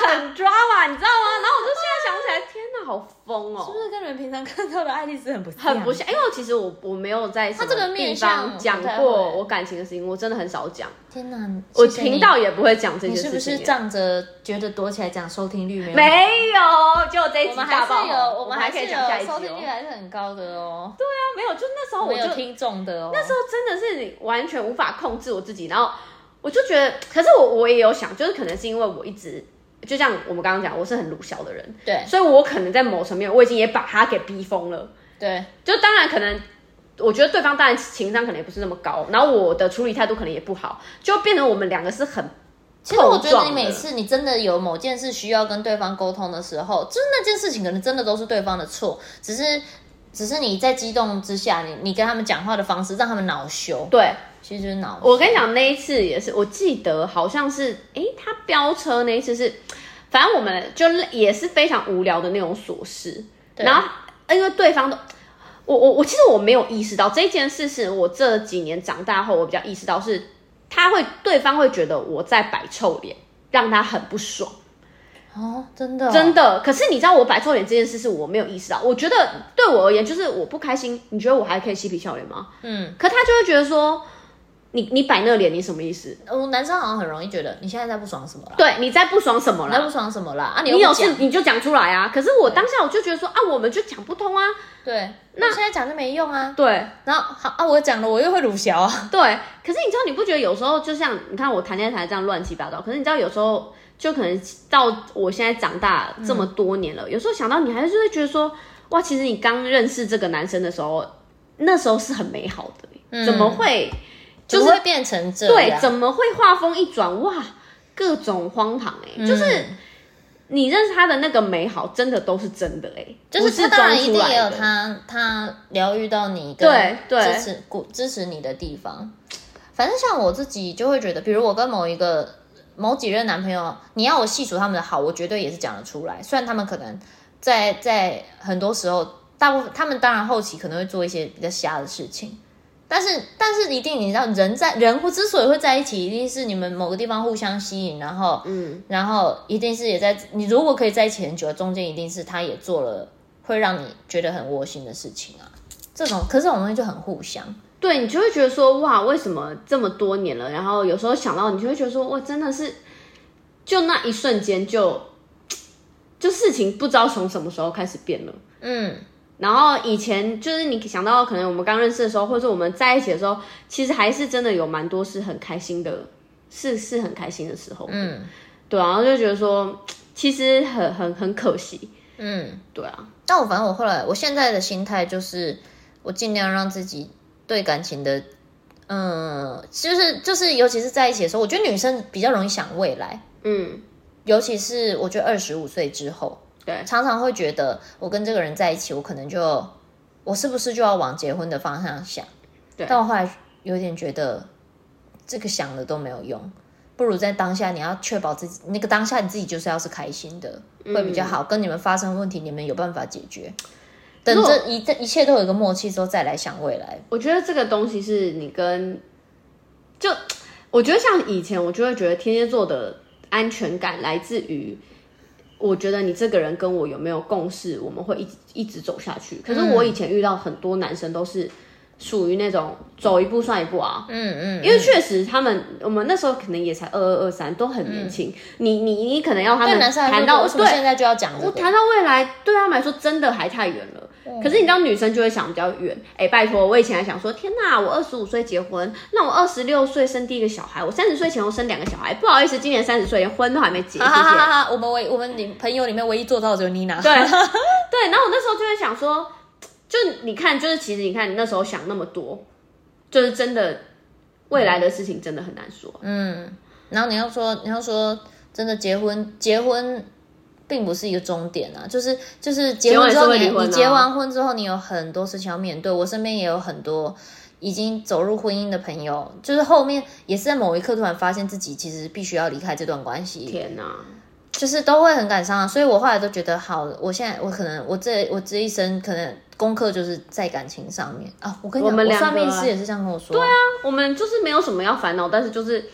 很 drama，你知道吗？然后我就现在想起来，好。哦、是不是跟你们平常看到的爱丽丝很不像？很不像，因为其实我我没有在什么地方讲过我感情的事情，我真的很少讲。天哪，我频道也不会讲这些事情。你是不是仗着觉得躲起来讲收听率没有？没有，就这一集大爆。我们还是有，我们还可以讲下一集，收听率还是很高的哦。对啊，没有，就那时候我就听众的哦。那时候真的是你完全无法控制我自己，然后我就觉得，可是我我也有想，就是可能是因为我一直。就像我们刚刚讲，我是很鲁小的人，对，所以我可能在某层面，我已经也把他给逼疯了，对。就当然可能，我觉得对方当然情商可能也不是那么高，然后我的处理态度可能也不好，就变成我们两个是很。其实我觉得你每次你真的有某件事需要跟对方沟通的时候，就是那件事情可能真的都是对方的错，只是只是你在激动之下，你你跟他们讲话的方式让他们恼羞，对。其实就是恼羞。我跟你讲，那一次也是，我记得好像是，哎，他飙车那一次是，反正我们就也是非常无聊的那种琐事。对然后，因为对方都，我我我其实我没有意识到这件事，是我这几年长大后我比较意识到是，他会对方会觉得我在摆臭脸，让他很不爽。哦，真的、哦、真的。可是你知道我摆臭脸这件事是我没有意识到，我觉得对我而言就是我不开心，你觉得我还可以嬉皮笑脸吗？嗯。可他就会觉得说。你你摆那个脸，你什么意思？我男生好像很容易觉得你现在在不爽什么了。对，你在不爽什么了？在不爽什么了？啊，你你有事你就讲出来啊！可是我当下我就觉得说啊，我们就讲不通啊。对，那现在讲就没用啊。对，然后好啊，我讲了，我又会鲁小啊。对，可是你知道，你不觉得有时候就像你看我谈恋爱这样乱七八糟？可是你知道，有时候就可能到我现在长大这么多年了，嗯、有时候想到你还是会觉得说，哇，其实你刚认识这个男生的时候，那时候是很美好的，嗯、怎么会？就是会变成这样，对，怎么会画风一转，哇，各种荒唐哎、欸！嗯、就是你认识他的那个美好，真的都是真的哎、欸，就是他当然一定也有他他疗愈到你，对对，支持鼓支持你的地方。反正像我自己就会觉得，比如我跟某一个某几任男朋友，你要我细数他们的好，我绝对也是讲得出来。虽然他们可能在在很多时候，大部分他们当然后期可能会做一些比较瞎的事情。但是，但是一定你知道，人在人之所以会在一起，一定是你们某个地方互相吸引，然后，嗯，然后一定是也在你如果可以在一起很久，中间一定是他也做了会让你觉得很窝心的事情啊。这种，可是这种东西就很互相，对，你就会觉得说，哇，为什么这么多年了，然后有时候想到你就会觉得说，哇，真的是，就那一瞬间就，就事情不知道从什么时候开始变了，嗯。然后以前就是你想到可能我们刚认识的时候，或者我们在一起的时候，其实还是真的有蛮多是很开心的，是是很开心的时候。嗯，对啊，然后就觉得说其实很很很可惜。嗯，对啊。但我反正我后来我现在的心态就是，我尽量让自己对感情的，嗯，就是就是尤其是在一起的时候，我觉得女生比较容易想未来。嗯，尤其是我觉得二十五岁之后。对，常常会觉得我跟这个人在一起，我可能就我是不是就要往结婚的方向想？对，但我后来有点觉得这个想了都没有用，不如在当下你要确保自己那个当下你自己就是要是开心的，嗯、会比较好。跟你们发生问题，你们有办法解决。等这一这一切都有一个默契之后，再来想未来。我觉得这个东西是你跟就我觉得像以前，我就会觉得天蝎座的安全感来自于。我觉得你这个人跟我有没有共识，我们会一直一直走下去。可是我以前遇到很多男生都是属于那种走一步算一步啊，嗯嗯，因为确实他们我们那时候可能也才二二二三，都很年轻。你你你可能要他们谈到对，现在就要讲，我谈到未来对他们来说真的还太远了。可是你知道女生就会想比较远，哎，拜托，我以前还想说，天哪，我二十五岁结婚，那我二十六岁生第一个小孩，我三十岁前后生两个小孩，不好意思，今年三十岁连婚都还没结。哈哈哈哈我们唯我们你朋友里面唯一做到的只有妮娜。对 对，然后我那时候就会想说，就你看，就是其实你看你那时候想那么多，就是真的未来的事情真的很难说。嗯，然后你要说你要说真的结婚结婚。并不是一个终点啊，就是就是结婚之后你，你你结完婚之后，你有很多事情要面对。我身边也有很多已经走入婚姻的朋友，就是后面也是在某一刻突然发现自己其实必须要离开这段关系。天哪，就是都会很感伤啊。所以我后来都觉得，好，我现在我可能我这我这一生可能功课就是在感情上面啊。我跟你讲，我们两个我算命师也是这样跟我说。对啊，我们就是没有什么要烦恼，但是就是。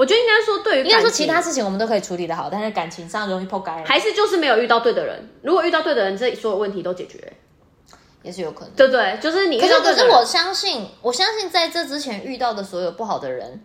我觉得应该说，对于应该说其他事情我们都可以处理得好，但是感情上容易破盖，还是就是没有遇到对的人。如果遇到对的人，这所有问题都解决，也是有可能。对对，就是你遇到对的人。可是，可是我相信，我相信在这之前遇到的所有不好的人，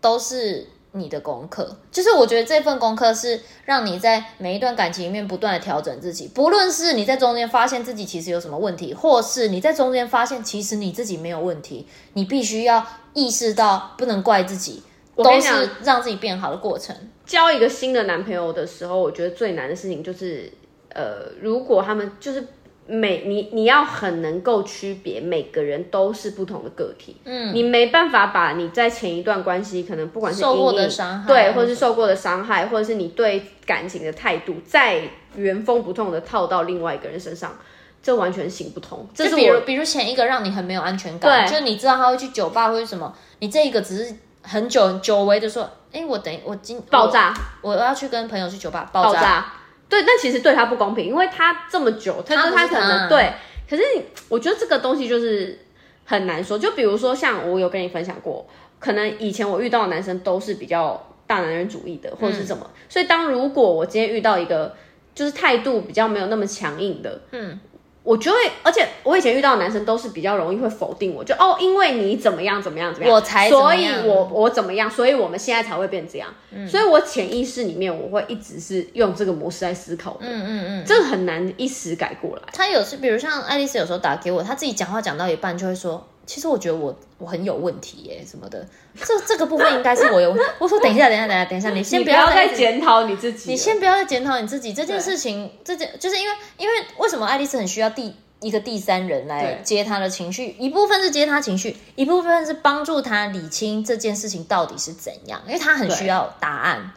都是你的功课。就是我觉得这份功课是让你在每一段感情里面不断的调整自己，不论是你在中间发现自己其实有什么问题，或是你在中间发现其实你自己没有问题，你必须要意识到不能怪自己。都是让自己变好的过程。交一个新的男朋友的时候，我觉得最难的事情就是，呃，如果他们就是每你你要很能够区别每个人都是不同的个体，嗯，你没办法把你在前一段关系可能不管是受过的伤害，对，或者是受过的伤害，或者是你对感情的态度，再原封不动的套到另外一个人身上，这完全行不通。这是比如比如前一个让你很没有安全感，对，就是你知道他会去酒吧或者什么，你这一个只是。很久久违的说，哎、欸，我等我今爆炸我，我要去跟朋友去酒吧爆炸，爆炸。对，但其实对他不公平，因为他这么久，他他，他可能对，可是我觉得这个东西就是很难说。就比如说像我有跟你分享过，可能以前我遇到的男生都是比较大男人主义的，或者是什么，嗯、所以当如果我今天遇到一个就是态度比较没有那么强硬的，嗯。我就会，而且我以前遇到的男生都是比较容易会否定我，就哦，因为你怎么样怎么样怎么样，我才所以我我怎么样，所以我们现在才会变这样。嗯，所以我潜意识里面我会一直是用这个模式来思考的。嗯嗯嗯，这个很难一时改过来。他有时，比如像爱丽丝有时候打给我，他自己讲话讲到一半就会说。其实我觉得我我很有问题耶，什么的，这这个部分应该是我有问题。我说等一下，等一下，等一下，等一下，你先不要再检讨你自己，你先不要再检讨你自己这件事情，这件就是因为因为为什么爱丽丝很需要第一个第三人来接她的情绪，一部分是接她情绪，一部分是帮助她理清这件事情到底是怎样，因为她很需要答案。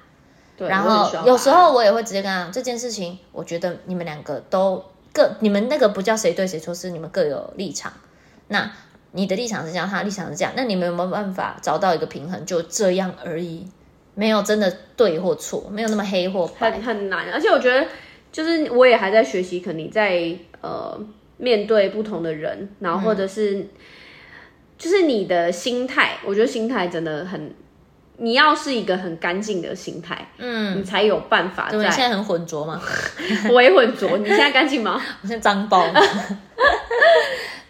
对，然后有时候我也会直接跟她讲这件事情，我觉得你们两个都各你们那个不叫谁对谁错，是你们各有立场。那。你的立场是这样，他的立场是这样，那你们有没有办法找到一个平衡？就这样而已，没有真的对或错，没有那么黑或白，很很难。而且我觉得，就是我也还在学习，可能你在呃面对不同的人，然后或者是、嗯、就是你的心态，我觉得心态真的很，你要是一个很干净的心态，嗯，你才有办法在。你现在很浑浊吗？我也浑浊。你现在干净吗？我现在脏爆了。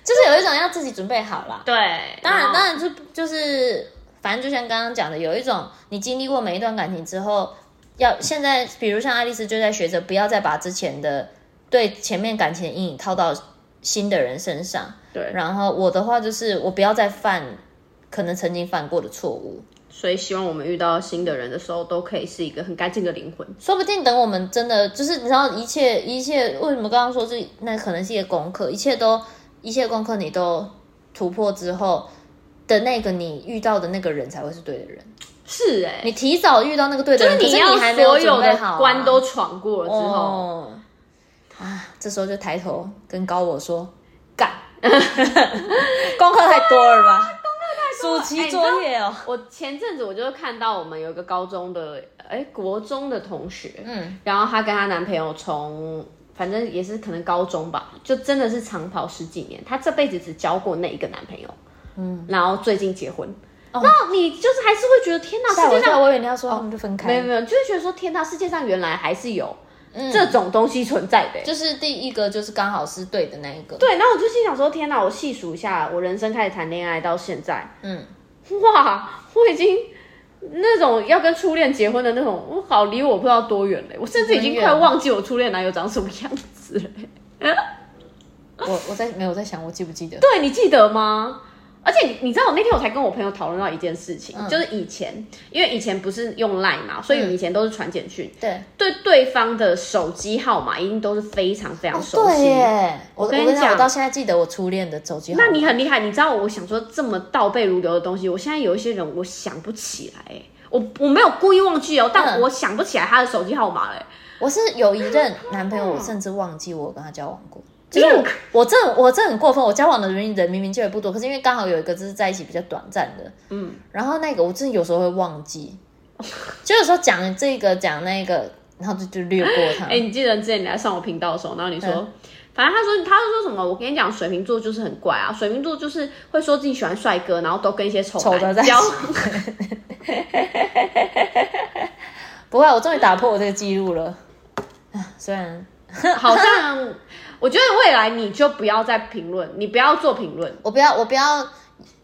就是有一种要自己准备好了，对，当然当然就就是，反正就像刚刚讲的，有一种你经历过每一段感情之后，要现在比如像爱丽丝就在学着不要再把之前的对前面感情的阴影套到新的人身上。对，然后我的话就是我不要再犯可能曾经犯过的错误。所以希望我们遇到新的人的时候，都可以是一个很干净的灵魂。说不定等我们真的就是你知道一切一切为什么刚刚说是那可能是一个功课，一切都一切功课你都突破之后的那个你遇到的那个人才会是对的人。是哎、欸，你提早遇到那个对的人，就是你要所有的关都闯过了之后，哦、啊，这时候就抬头跟高我说干，功课太多了吧。暑期作业哦、欸，我前阵子我就看到我们有一个高中的，哎、欸，国中的同学，嗯，然后她跟她男朋友从，反正也是可能高中吧，就真的是长跑十几年，她这辈子只交过那一个男朋友，嗯，然后最近结婚，那、哦、你就是还是会觉得天哪，世界上，我以为你要说他们就分开，没有没有，就是觉得说天哪，世界上原来还是有。这种东西存在的、欸，就是第一个就是刚好是对的那一个。对，然后我就心想说：天哪！我细数一下，我人生开始谈恋爱到现在，嗯，哇，我已经那种要跟初恋结婚的那种，我好离我不知道多远嘞！我甚至已经快忘记我初恋男友长什么样子嘞。我我在没有在想，我记不记得？对，你记得吗？而且你知道，我那天我才跟我朋友讨论到一件事情，嗯、就是以前，因为以前不是用 Line 嘛，所以以前都是传简讯。对、嗯，对，对方的手机号码一定都是非常非常熟悉。我跟你讲，我到现在记得我初恋的手机号码。那你很厉害，你知道我想说这么倒背如流的东西，我现在有一些人我想不起来，我我没有故意忘记哦，但我想不起来他的手机号码嘞。我是有一任 男朋友，我甚至忘记我跟他交往过。就是我，我这我这很过分。我交往的人人明明就也不多，可是因为刚好有一个就是在一起比较短暂的，嗯，然后那个我真的有时候会忘记，就有时候讲这个讲那个，然后就就略过他。哎、欸，你记得之前你来上我频道的时候，然后你说，嗯、反正他说他说什么？我跟你讲，水瓶座就是很怪啊，水瓶座就是会说自己喜欢帅哥，然后都跟一些丑男在交。不会，我终于打破我这个记录了。虽然好像。我觉得未来你就不要再评论，你不要做评论，我不要，我不要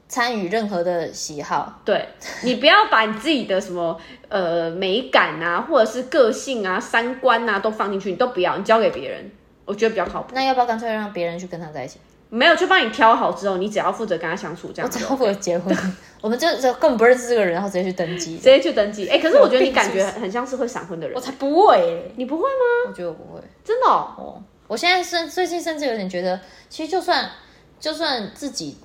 参与任何的喜好。对，你不要把你自己的什么呃美感啊，或者是个性啊、三观啊都放进去，你都不要，你交给别人，我觉得比较靠谱。那要不要干脆让别人去跟他在一起？没有，就帮你挑好之后，你只要负责跟他相处，这样。我只要负责结婚，我们就就根本不认识这个人，然后直接去登记，直接去登记。哎、欸，可是我觉得你感觉很像是会闪婚的人。我才不会、欸，你不会吗？我觉得我不会，真的哦。哦我现在甚最近甚至有点觉得，其实就算就算自己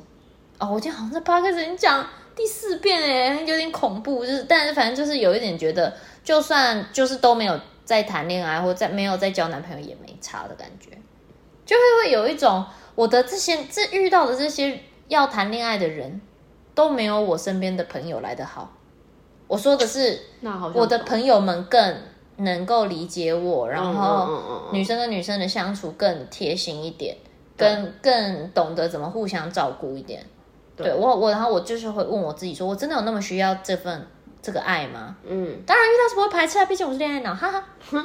哦，我今天好像在 podcast 里讲第四遍哎，有点恐怖，就是但是反正就是有一点觉得，就算就是都没有在谈恋爱或在没有在交男朋友也没差的感觉，就会会有一种我的这些这遇到的这些要谈恋爱的人都没有我身边的朋友来的好。我说的是，那好我的朋友们更。能够理解我，然后女生跟女生的相处更贴心一点，更更懂得怎么互相照顾一点。对，我我然后我就是会问我自己说，我真的有那么需要这份这个爱吗？嗯，当然遇到是不会排斥啊，毕竟我是恋爱脑，哈哈。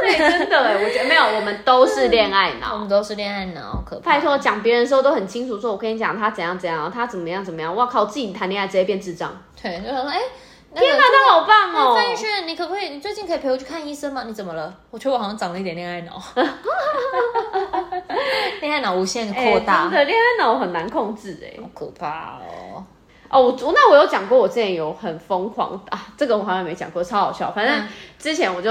对，真的，我觉得没有，我们都是恋爱脑，我们都是恋爱脑，可怕。拜托，讲别人的时候都很清楚，说我跟你讲他怎样怎样，他怎么样怎么样，哇靠，自己谈恋爱直接变智障。对，就说哎。天哪，他好棒哦！范逸轩，你可不可以？你最近可以陪我去看医生吗？你怎么了？我觉得我好像长了一点恋爱脑，恋爱脑无限扩大。真的，恋爱脑很难控制哎，好可怕哦！哦，我那我有讲过，我之前有很疯狂啊，这个我好像没讲过，超好笑。反正之前我就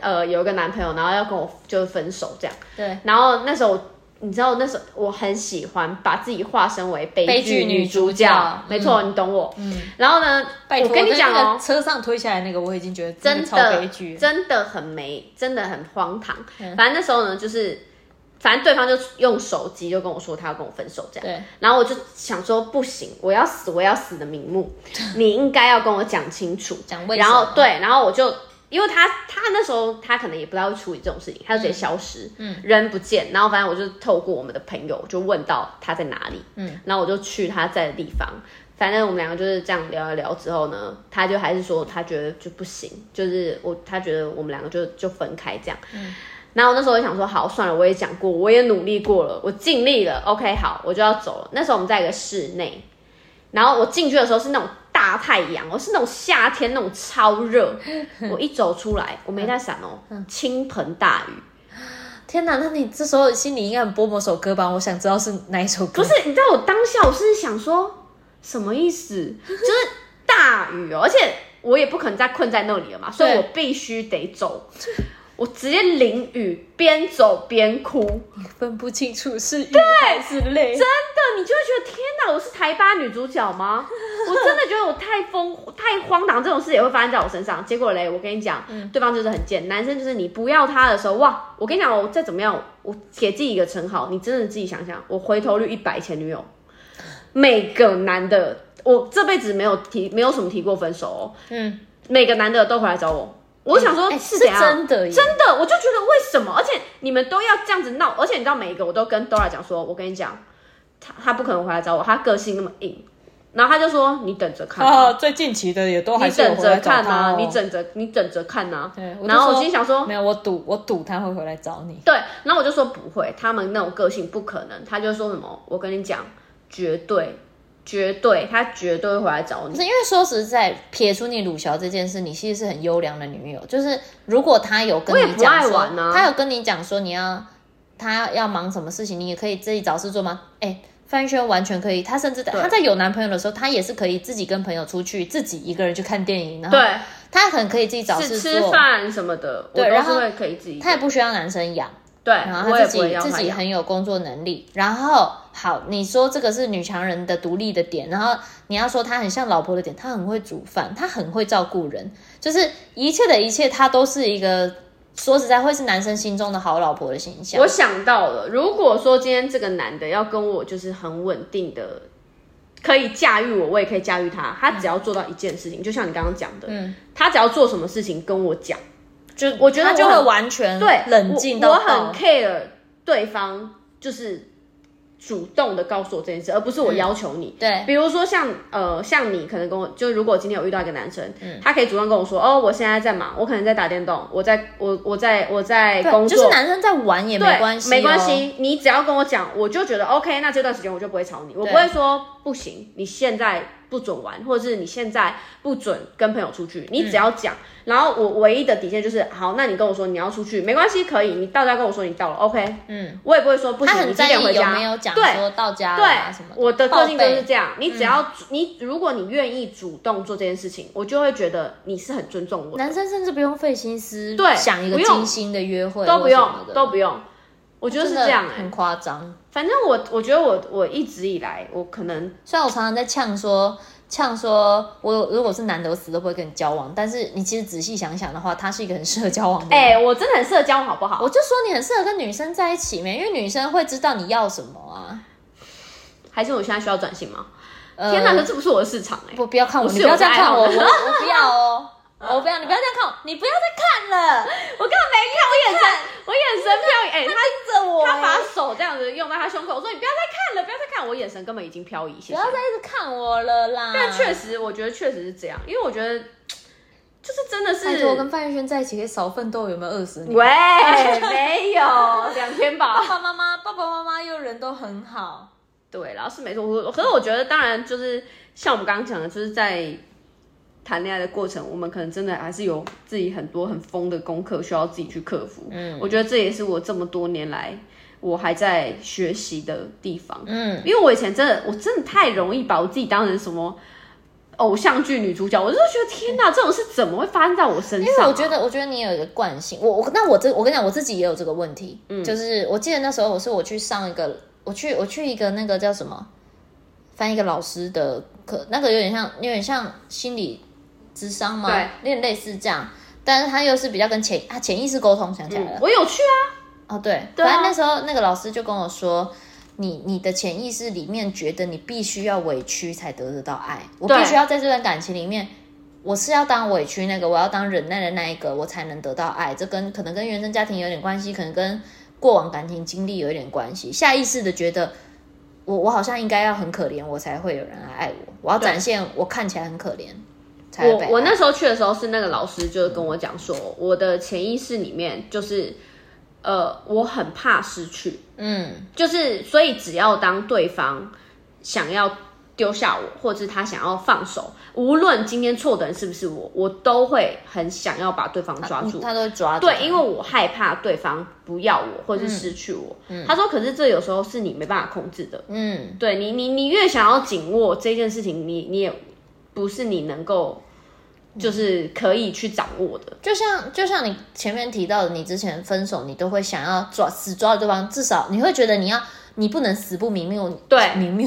呃有一个男朋友，然后要跟我就是分手这样。对，然后那时候。你知道那时候我很喜欢把自己化身为悲剧女主角，没错，你懂我。嗯，然后呢，我跟你讲哦，车上推下来那个，我已经觉得真的悲剧，真的很没，真的很荒唐。反正那时候呢，就是反正对方就用手机就跟我说他要跟我分手这样。对，然后我就想说不行，我要死，我要死的瞑目，你应该要跟我讲清楚，讲为什么。然后对，然后我就。因为他他那时候他可能也不知道会处理这种事情，他就直接消失，嗯，人不见，然后反正我就透过我们的朋友就问到他在哪里，嗯，然后我就去他在的地方，反正我们两个就是这样聊一聊之后呢，他就还是说他觉得就不行，就是我他觉得我们两个就就分开这样，嗯，然后那时候我就想说好算了，我也讲过，我也努力过了，我尽力了，OK 好，我就要走了。那时候我们在一个室内，然后我进去的时候是那种。大太阳，我是那种夏天那种超热，我一走出来，我没带伞哦，倾盆大雨，天哪，那你这时候心里应该很播某首歌吧？我想知道是哪一首歌。不是，你知道我当下我是想说什么意思？就是大雨哦，而且我也不可能再困在那里了嘛，所以我必须得走。我直接淋雨，边走边哭，分不清楚是雨还是泪，真的，你就会觉得天哪，我是台八女主角吗？我真的觉得我太疯、太荒唐，这种事也会发生在我身上。结果嘞，我跟你讲，嗯、对方就是很贱，男生就是你不要他的时候，哇，我跟你讲，我再怎么样，我给自己一个称号，你真的自己想想，我回头率一百前女友，每个男的，我这辈子没有提，没有什么提过分手哦，嗯，每个男的都回来找我。我想说，是真的，真的，我就觉得为什么？而且你们都要这样子闹，而且你知道每一个我都跟 Dora 讲说，我跟你讲，他他不可能回来找我，他个性那么硬，然后他就说你等着看啊，最近期的也都还你等着看啊，你等着你等着看啊。对，然后我心想说，没有，我赌我赌他会回来找你。对，然后我就说不会，他们那种个性不可能。他就说什么，我跟你讲，绝对。绝对，他绝对会回来找你。是因为说实在，撇除你鲁乔这件事，你其实是很优良的女友。就是如果他有跟你讲说，啊、他有跟你讲说你要他要忙什么事情，你也可以自己找事做吗？哎、欸，范轩完全可以。他甚至在对他在有男朋友的时候，他也是可以自己跟朋友出去，自己一个人去看电影。然后他很可以自己找事做，吃饭什么的。对，然后可以自己，他也不需要男生养。对，然后他自己自己很有工作能力，然后好，你说这个是女强人的独立的点，然后你要说她很像老婆的点，她很会煮饭，她很会照顾人，就是一切的一切，她都是一个说实在会是男生心中的好老婆的形象。我想到了，如果说今天这个男的要跟我就是很稳定的，可以驾驭我，我也可以驾驭他，他只要做到一件事情，嗯、就像你刚刚讲的，嗯，他只要做什么事情跟我讲。就我觉得我就会完全对冷静到我，我很 care 对方就是主动的告诉我这件事，而不是我要求你。嗯、对，比如说像呃像你可能跟我就如果今天有遇到一个男生，嗯，他可以主动跟我说哦，我现在在忙，我可能在打电动，我在我我在我在工作，就是男生在玩也没关系，没关系，你只要跟我讲，我就觉得 OK，那这段时间我就不会吵你，我不会说不行，你现在。不准玩，或者是你现在不准跟朋友出去，你只要讲，嗯、然后我唯一的底线就是，好，那你跟我说你要出去，没关系，可以，你到家跟我说你到了，OK，嗯，我也不会说不行，你几点回家？有没有讲说到家了啊什么我的个性就是这样，你只要、嗯、你如果你愿意主动做这件事情，我就会觉得你是很尊重我的。男生甚至不用费心思，对，想一个精心的约会都不用，都不用。我觉得是这样、欸，很夸张。反正我我觉得我我一直以来，我可能虽然我常常在呛说。呛说，我如果是男的，我死都不会跟你交往。但是你其实仔细想想的话，他是一个很适合交往的。哎、欸，我真的很适合交往，好不好？我就说你很适合跟女生在一起没？因为女生会知道你要什么啊。还是我现在需要转型吗？呃、天哪，这不是我的市场哎、欸！不，不要看我，你不要这样看我，我，我不要哦。我不要，你不要这样看我，你不要再看了。我根本没看，我眼神，我眼神飘移。哎，他盯着我，他把手这样子用在他胸口，我说你不要再看了，不要再看。我眼神根本已经飘移，谢谢。不要再一直看我了啦。但确实，我觉得确实是这样，因为我觉得就是真的是。拜托，跟范逸轩在一起可以少奋斗，有没有饿死你？喂，没有，两天吧。爸爸妈妈，爸爸妈妈又人都很好。对，然后是没错。可是我觉得，当然就是像我们刚刚讲的，就是在。谈恋爱的过程，我们可能真的还是有自己很多很疯的功课需要自己去克服。嗯，我觉得这也是我这么多年来我还在学习的地方。嗯，因为我以前真的，我真的太容易把我自己当成什么偶像剧女主角，我就觉得天哪，这种事怎么会发生在我身上啊？因为我觉得，我觉得你有一个惯性。我我那我这我跟你讲，我自己也有这个问题。嗯，就是我记得那时候我是我去上一个，我去我去一个那个叫什么翻一个老师的课，那个有点像有点像心理。咨商吗？对，有点类似这样，但是他又是比较跟潜啊潜意识沟通，想起来了，嗯、我有去啊，哦对，对啊、反正那时候那个老师就跟我说，你你的潜意识里面觉得你必须要委屈才得得到爱，我必须要在这段感情里面，我是要当委屈那个，我要当忍耐的那一个，我才能得到爱，这跟可能跟原生家庭有点关系，可能跟过往感情经历有一点关系，下意识的觉得我我好像应该要很可怜，我才会有人来爱我，我要展现我看起来很可怜。我我那时候去的时候是那个老师就跟我讲说，嗯、我的潜意识里面就是，呃，我很怕失去，嗯，就是所以只要当对方想要丢下我，或者是他想要放手，无论今天错的人是不是我，我都会很想要把对方抓住。他，他都会抓住。对，因为我害怕对方不要我，或者是失去我。嗯，他说，可是这有时候是你没办法控制的。嗯，对你，你你越想要紧握这件事情，你你也不是你能够。就是可以去掌握的，就像就像你前面提到的，你之前分手，你都会想要抓死抓着对方，至少你会觉得你要你不能死不瞑目，对，瞑目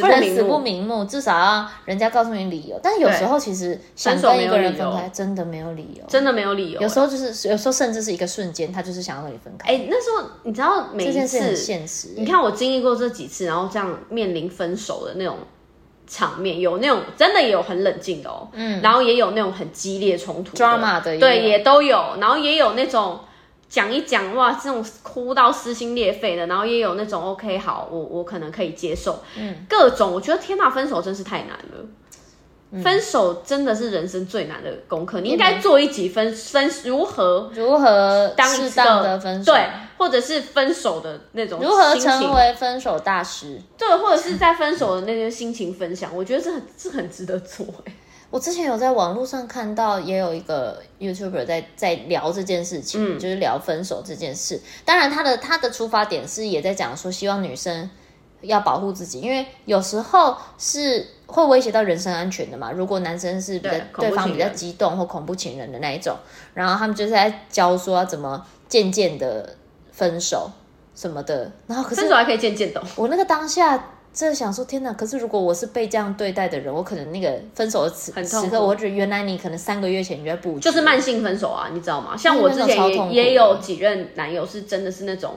不能死不瞑目，至少要人家告诉你理由。但有时候其实想跟一个人分开，真的没有理由，真的没有理由。有时候就是有时候甚至是一个瞬间，他就是想要和你分开。哎，那时候你知道每一次这件事很现实，你看我经历过这几次，然后这样面临分手的那种。场面有那种真的也有很冷静的哦，嗯，然后也有那种很激烈冲突的，drama 的，对，也都有，然后也有那种讲一讲哇，这种哭到撕心裂肺的，然后也有那种 OK 好，我我可能可以接受，嗯，各种，我觉得天哪，分手真是太难了。分手真的是人生最难的功课，你应该做一集分分如何如何当适当的分手，对，或者是分手的那种如何成为分手大师，对，或者是在分手的那些心情分享，我觉得这很是很值得做。我之前有在网络上看到，也有一个 YouTuber 在在聊这件事情，嗯，就是聊分手这件事。当然，他的他的出发点是也在讲说，希望女生。要保护自己，因为有时候是会威胁到人身安全的嘛。如果男生是比较对，对方比较激动或恐怖情人的那一种，然后他们就是在教说要怎么渐渐的分手什么的。然后可是分手还可以渐渐的。我那个当下真的想说，天哪！可是如果我是被这样对待的人，我可能那个分手的此时刻，我觉得原来你可能三个月前你就在补，就是慢性分手啊，你知道吗？像我之前也也有几任男友是真的是那种。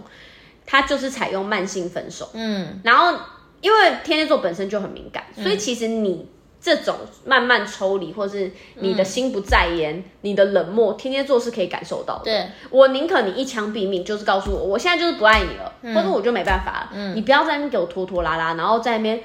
他就是采用慢性分手，嗯，然后因为天蝎座本身就很敏感，嗯，所以其实你这种慢慢抽离，或是你的心不在焉，嗯，你的冷漠，天蝎座是可以感受到的。对，我宁可你一枪毙命，就是告诉我，我现在就是不爱你了，嗯，或者我就没办法了，嗯，你不要在那边给我拖拖拉拉，然后在那边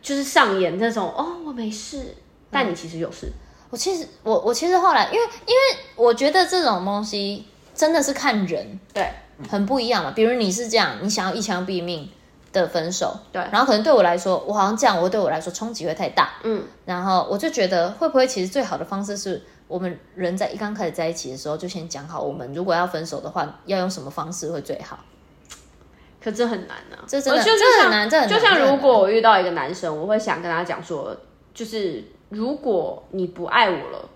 就是上演那种哦，我没事，但你其实有事。嗯，我其实我我其实后来，因为因为我觉得这种东西真的是看人，对。很不一样嘛，比如你是这样，你想要一枪毙命的分手，对，然后可能对我来说，我好像这样，我对我来说冲击会太大，嗯，然后我就觉得会不会其实最好的方式是我们人在一刚开始在一起的时候就先讲好，我们如果要分手的话，要用什么方式会最好？可这很难啊，这真的，就这很难，这很难。就像如果我遇到一个男生，我会想跟他讲说，就是如果你不爱我了。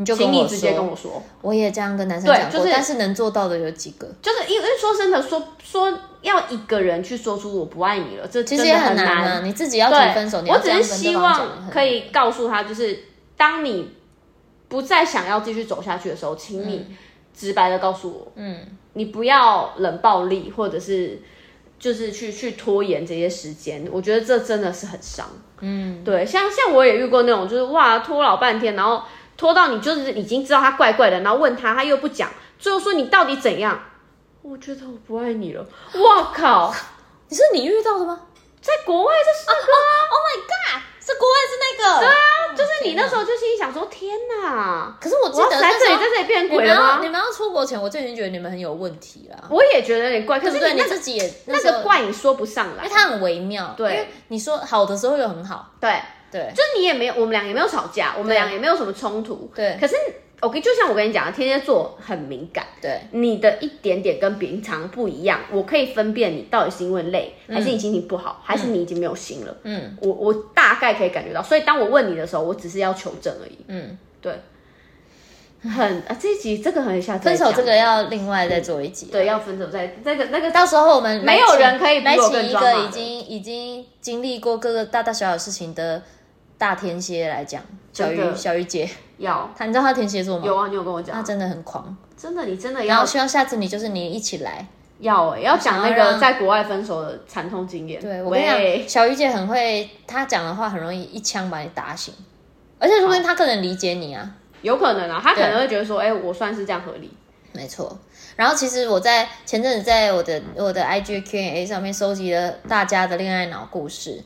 你就请你直接跟我说，我也这样跟男生讲过，就是，但是能做到的有几个？就是因为说真的，说说要一个人去说出我不爱你了，这其实也很难啊。你自己要提分手，我只是希望可以告诉他，就是当你不再想要继续走下去的时候，请你直白的告诉我，嗯，你不要冷暴力，或者是就是去去拖延这些时间。我觉得这真的是很伤，嗯，对，像像我也遇过那种，就是哇拖老半天，然后。拖到你就是已经知道他怪怪的，然后问他，他又不讲，最后说你到底怎样？我觉得我不爱你了。我靠，你是你遇到的吗？在国外就是那个、啊、，Oh my God，是国外是那个？对啊，就是你那时候就心里想说，天哪！可是我记得在这里在这里变鬼了吗？你们，要出国前，我就已经觉得你们很有问题了。我也觉得有点怪，可是你，自己也那，那个怪你说不上来，因为它很微妙。对，因为你说好的时候又很好，对。对，就是你也没有，我们俩也没有吵架，我们俩也没有什么冲突。对，可是，OK，就像我跟你讲的，天蝎座很敏感。对，你的一点点跟平常不一样，我可以分辨你到底是因为累，嗯、还是你心情不好，还是你已经没有心了。嗯，我我大概可以感觉到，所以当我问你的时候，我只是要求证而已。嗯，对。很啊，这一集这个很下分手这个要另外再做一集。对，要分手再那个那个，到时候我们没有人可以来请一个已经已经经历过各个大大小小事情的。大天蝎来讲，小鱼小鱼姐。要。他，你知道他天蝎座吗？有啊，你有跟我讲，他真的很狂，真的，你真的要。然后希望下次你就是你一起来，要哎、欸，要讲那个在国外分手的惨痛经验。对，我跟你讲，小鱼姐很会，她讲的话很容易一枪把你打醒，而且说不定她可能理解你啊，有可能啊，她可能会觉得说，哎、欸，我算是这样合理，没错。然后其实我在前阵子在我的我的 IG Q&A 上面收集了大家的恋爱脑故事。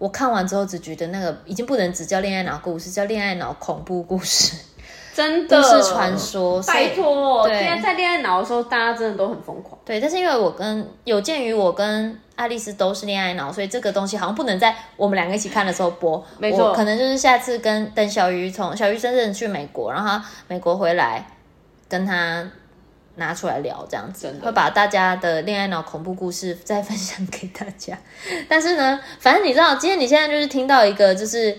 我看完之后只觉得那个已经不能只叫恋爱脑故事，叫恋爱脑恐怖故事。真的都是传说。拜托，现在在恋爱脑的时候，大家真的都很疯狂。对，但是因为我跟有鉴于我跟爱丽丝都是恋爱脑，所以这个东西好像不能在我们两个一起看的时候播。没错，可能就是下次跟等小鱼从小鱼真正去美国，然后他美国回来跟他。拿出来聊这样子，会把大家的恋爱脑恐怖故事再分享给大家。但是呢，反正你知道，今天你现在就是听到一个就是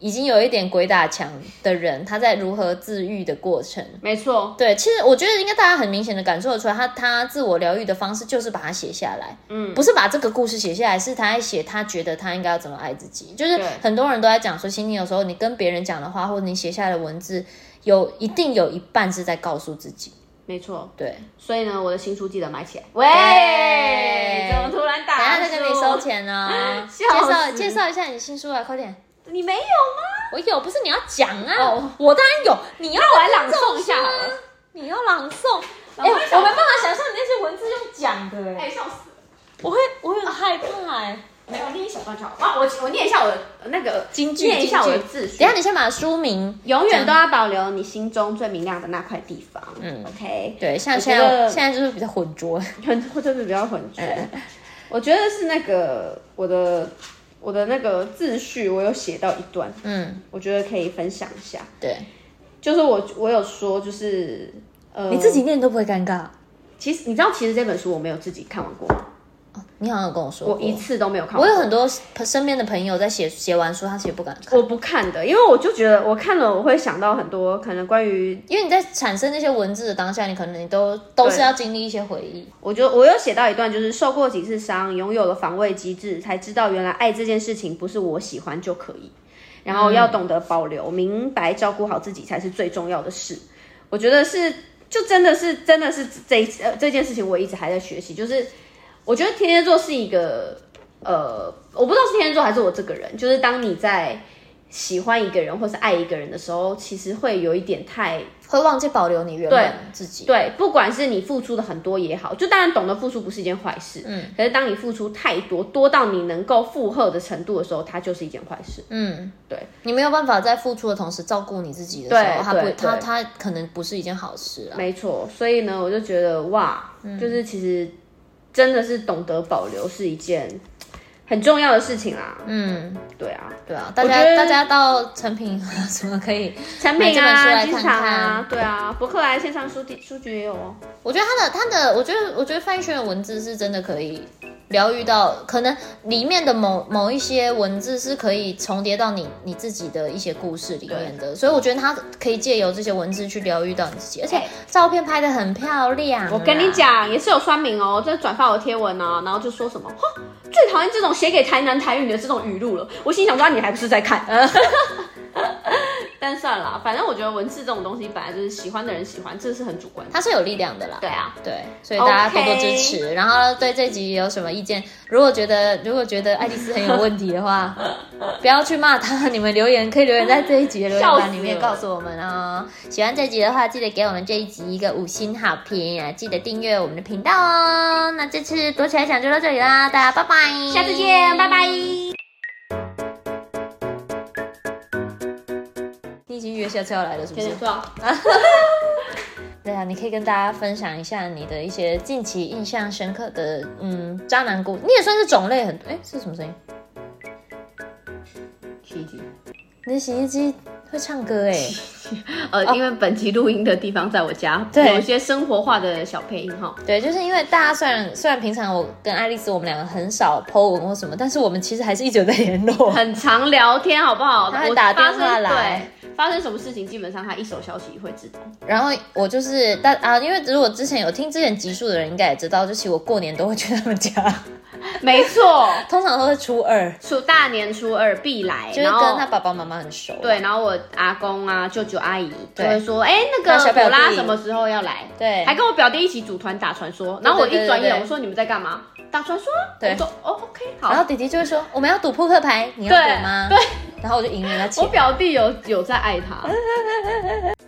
已经有一点鬼打墙的人，他在如何自愈的过程。没错，对，其实我觉得应该大家很明显的感受得出来，他他自我疗愈的方式就是把它写下来。嗯，不是把这个故事写下来，是他在写他觉得他应该要怎么爱自己。就是很多人都在讲说，心情有时候你跟别人讲的话，或者你写下来的文字，有一定有一半是在告诉自己。没错，对，所以呢，我的新书记得买起来。喂，怎么突然打？等下再跟你收钱呢、哦。介绍介绍一下你新书啊，快点！你没有吗？我有，不是你要讲啊。哦，我当然有。你要我来朗诵一下好了。你要朗诵？哎、欸，我没办法想象你那些文字用讲的、欸，哎，笑死了。我会，我会很害怕、欸，哎。没有念一小段就好。哇，我我念一下我的那个金句，念一下我的字。等下你先把书名，永远都要保留你心中最明亮的那块地方。嗯，OK。对，像现在现在就是比较浑浊，很 或者是比较浑浊。我觉得是那个我的我的那个自序，我有写到一段，嗯，我觉得可以分享一下。对，就是我我有说，就是呃，你自己念都不会尴尬。其实你知道，其实这本书我没有自己看完过。你好像有跟我说，我一次都没有看过。我有很多身边的朋友在写写完书，他其实不敢看。我不看的，因为我就觉得我看了，我会想到很多可能关于，因为你在产生那些文字的当下，你可能你都都是要经历一些回忆。我觉得我有写到一段，就是受过几次伤，拥有了防卫机制，才知道原来爱这件事情不是我喜欢就可以，然后要懂得保留，嗯、明白照顾好自己才是最重要的事。我觉得是，就真的是，真的是这呃这件事情，我一直还在学习，就是。我觉得天蝎座是一个，呃，我不知道是天蝎座还是我这个人，就是当你在喜欢一个人或是爱一个人的时候，其实会有一点太会忘记保留你原本自己。对，对，不管是你付出的很多也好，就当然懂得付出不是一件坏事，嗯，可是当你付出太多，多到你能够负荷的程度的时候，它就是一件坏事。嗯，对，你没有办法在付出的同时照顾你自己的时候，它不，它它可能不是一件好事啊。没错，所以呢，我就觉得哇，就是其实。真的是懂得保留是一件很重要的事情啦。嗯，对啊，对啊，大家大家到成品什么可以成品啊，机场啊，对啊，博客来线上书书局也有哦。我觉得他的他的，我觉得我觉得范逸轩的文字是真的可以。疗愈到可能里面的某某一些文字是可以重叠到你你自己的一些故事里面的，所以我觉得他可以借由这些文字去疗愈到你自己，而且照片拍的很漂亮。我跟你讲，也是有酸民哦，在转发我的贴文啊，然后就说什么，最讨厌这种写给台南台语的这种语录了。我心想说，你还不是在看？但算了，反正我觉得文字这种东西本来就是喜欢的人喜欢，这是很主观，它是有力量的啦。对啊，对，所以大家多多支持。然后对这集有什么意见？如果觉得如果觉得爱丽丝很有问题的话，不要去骂她，你们留言可以留言在这一集的留言板里面告诉我们哦。喜欢这集的话，记得给我们这一集一个五星好评啊！记得订阅我们的频道哦。那这次躲起来讲就到这里啦，大家拜拜，下次见，拜拜。下次要来了，是不是？错。对啊，你可以跟大家分享一下你的一些近期印象深刻的嗯渣男故。你也算是种类很多，哎，是什么声音？洗衣机。你的洗衣机会唱歌哎？呃，因为本期录音的地方在我家，对，有一些生活化的小配音哈。对，就是因为大家虽然虽然平常我跟爱丽丝我们两个很少 po 文或什么，但是我们其实还是一直有在联络，很常聊天，好不好？他会打电话来。发生什么事情，基本上他一手消息会知道。然后我就是，但啊，因为如果之前有听之前集数的人，应该也知道，就其实我过年都会去他们家。没错，通常都是初二，初大年初二必来，就是跟他爸爸妈妈很熟。对，然后我阿公啊、舅舅阿姨就会说，哎，那个朵拉什么时候要来？对，还跟我表弟一起组团打传说。然后我一转眼，我说你们在干嘛？打传说。对，我说哦，OK，好。然后弟弟就会说，我们要赌扑克牌，你要赌吗？对。然后我就赢了他钱。我表弟有有在爱他。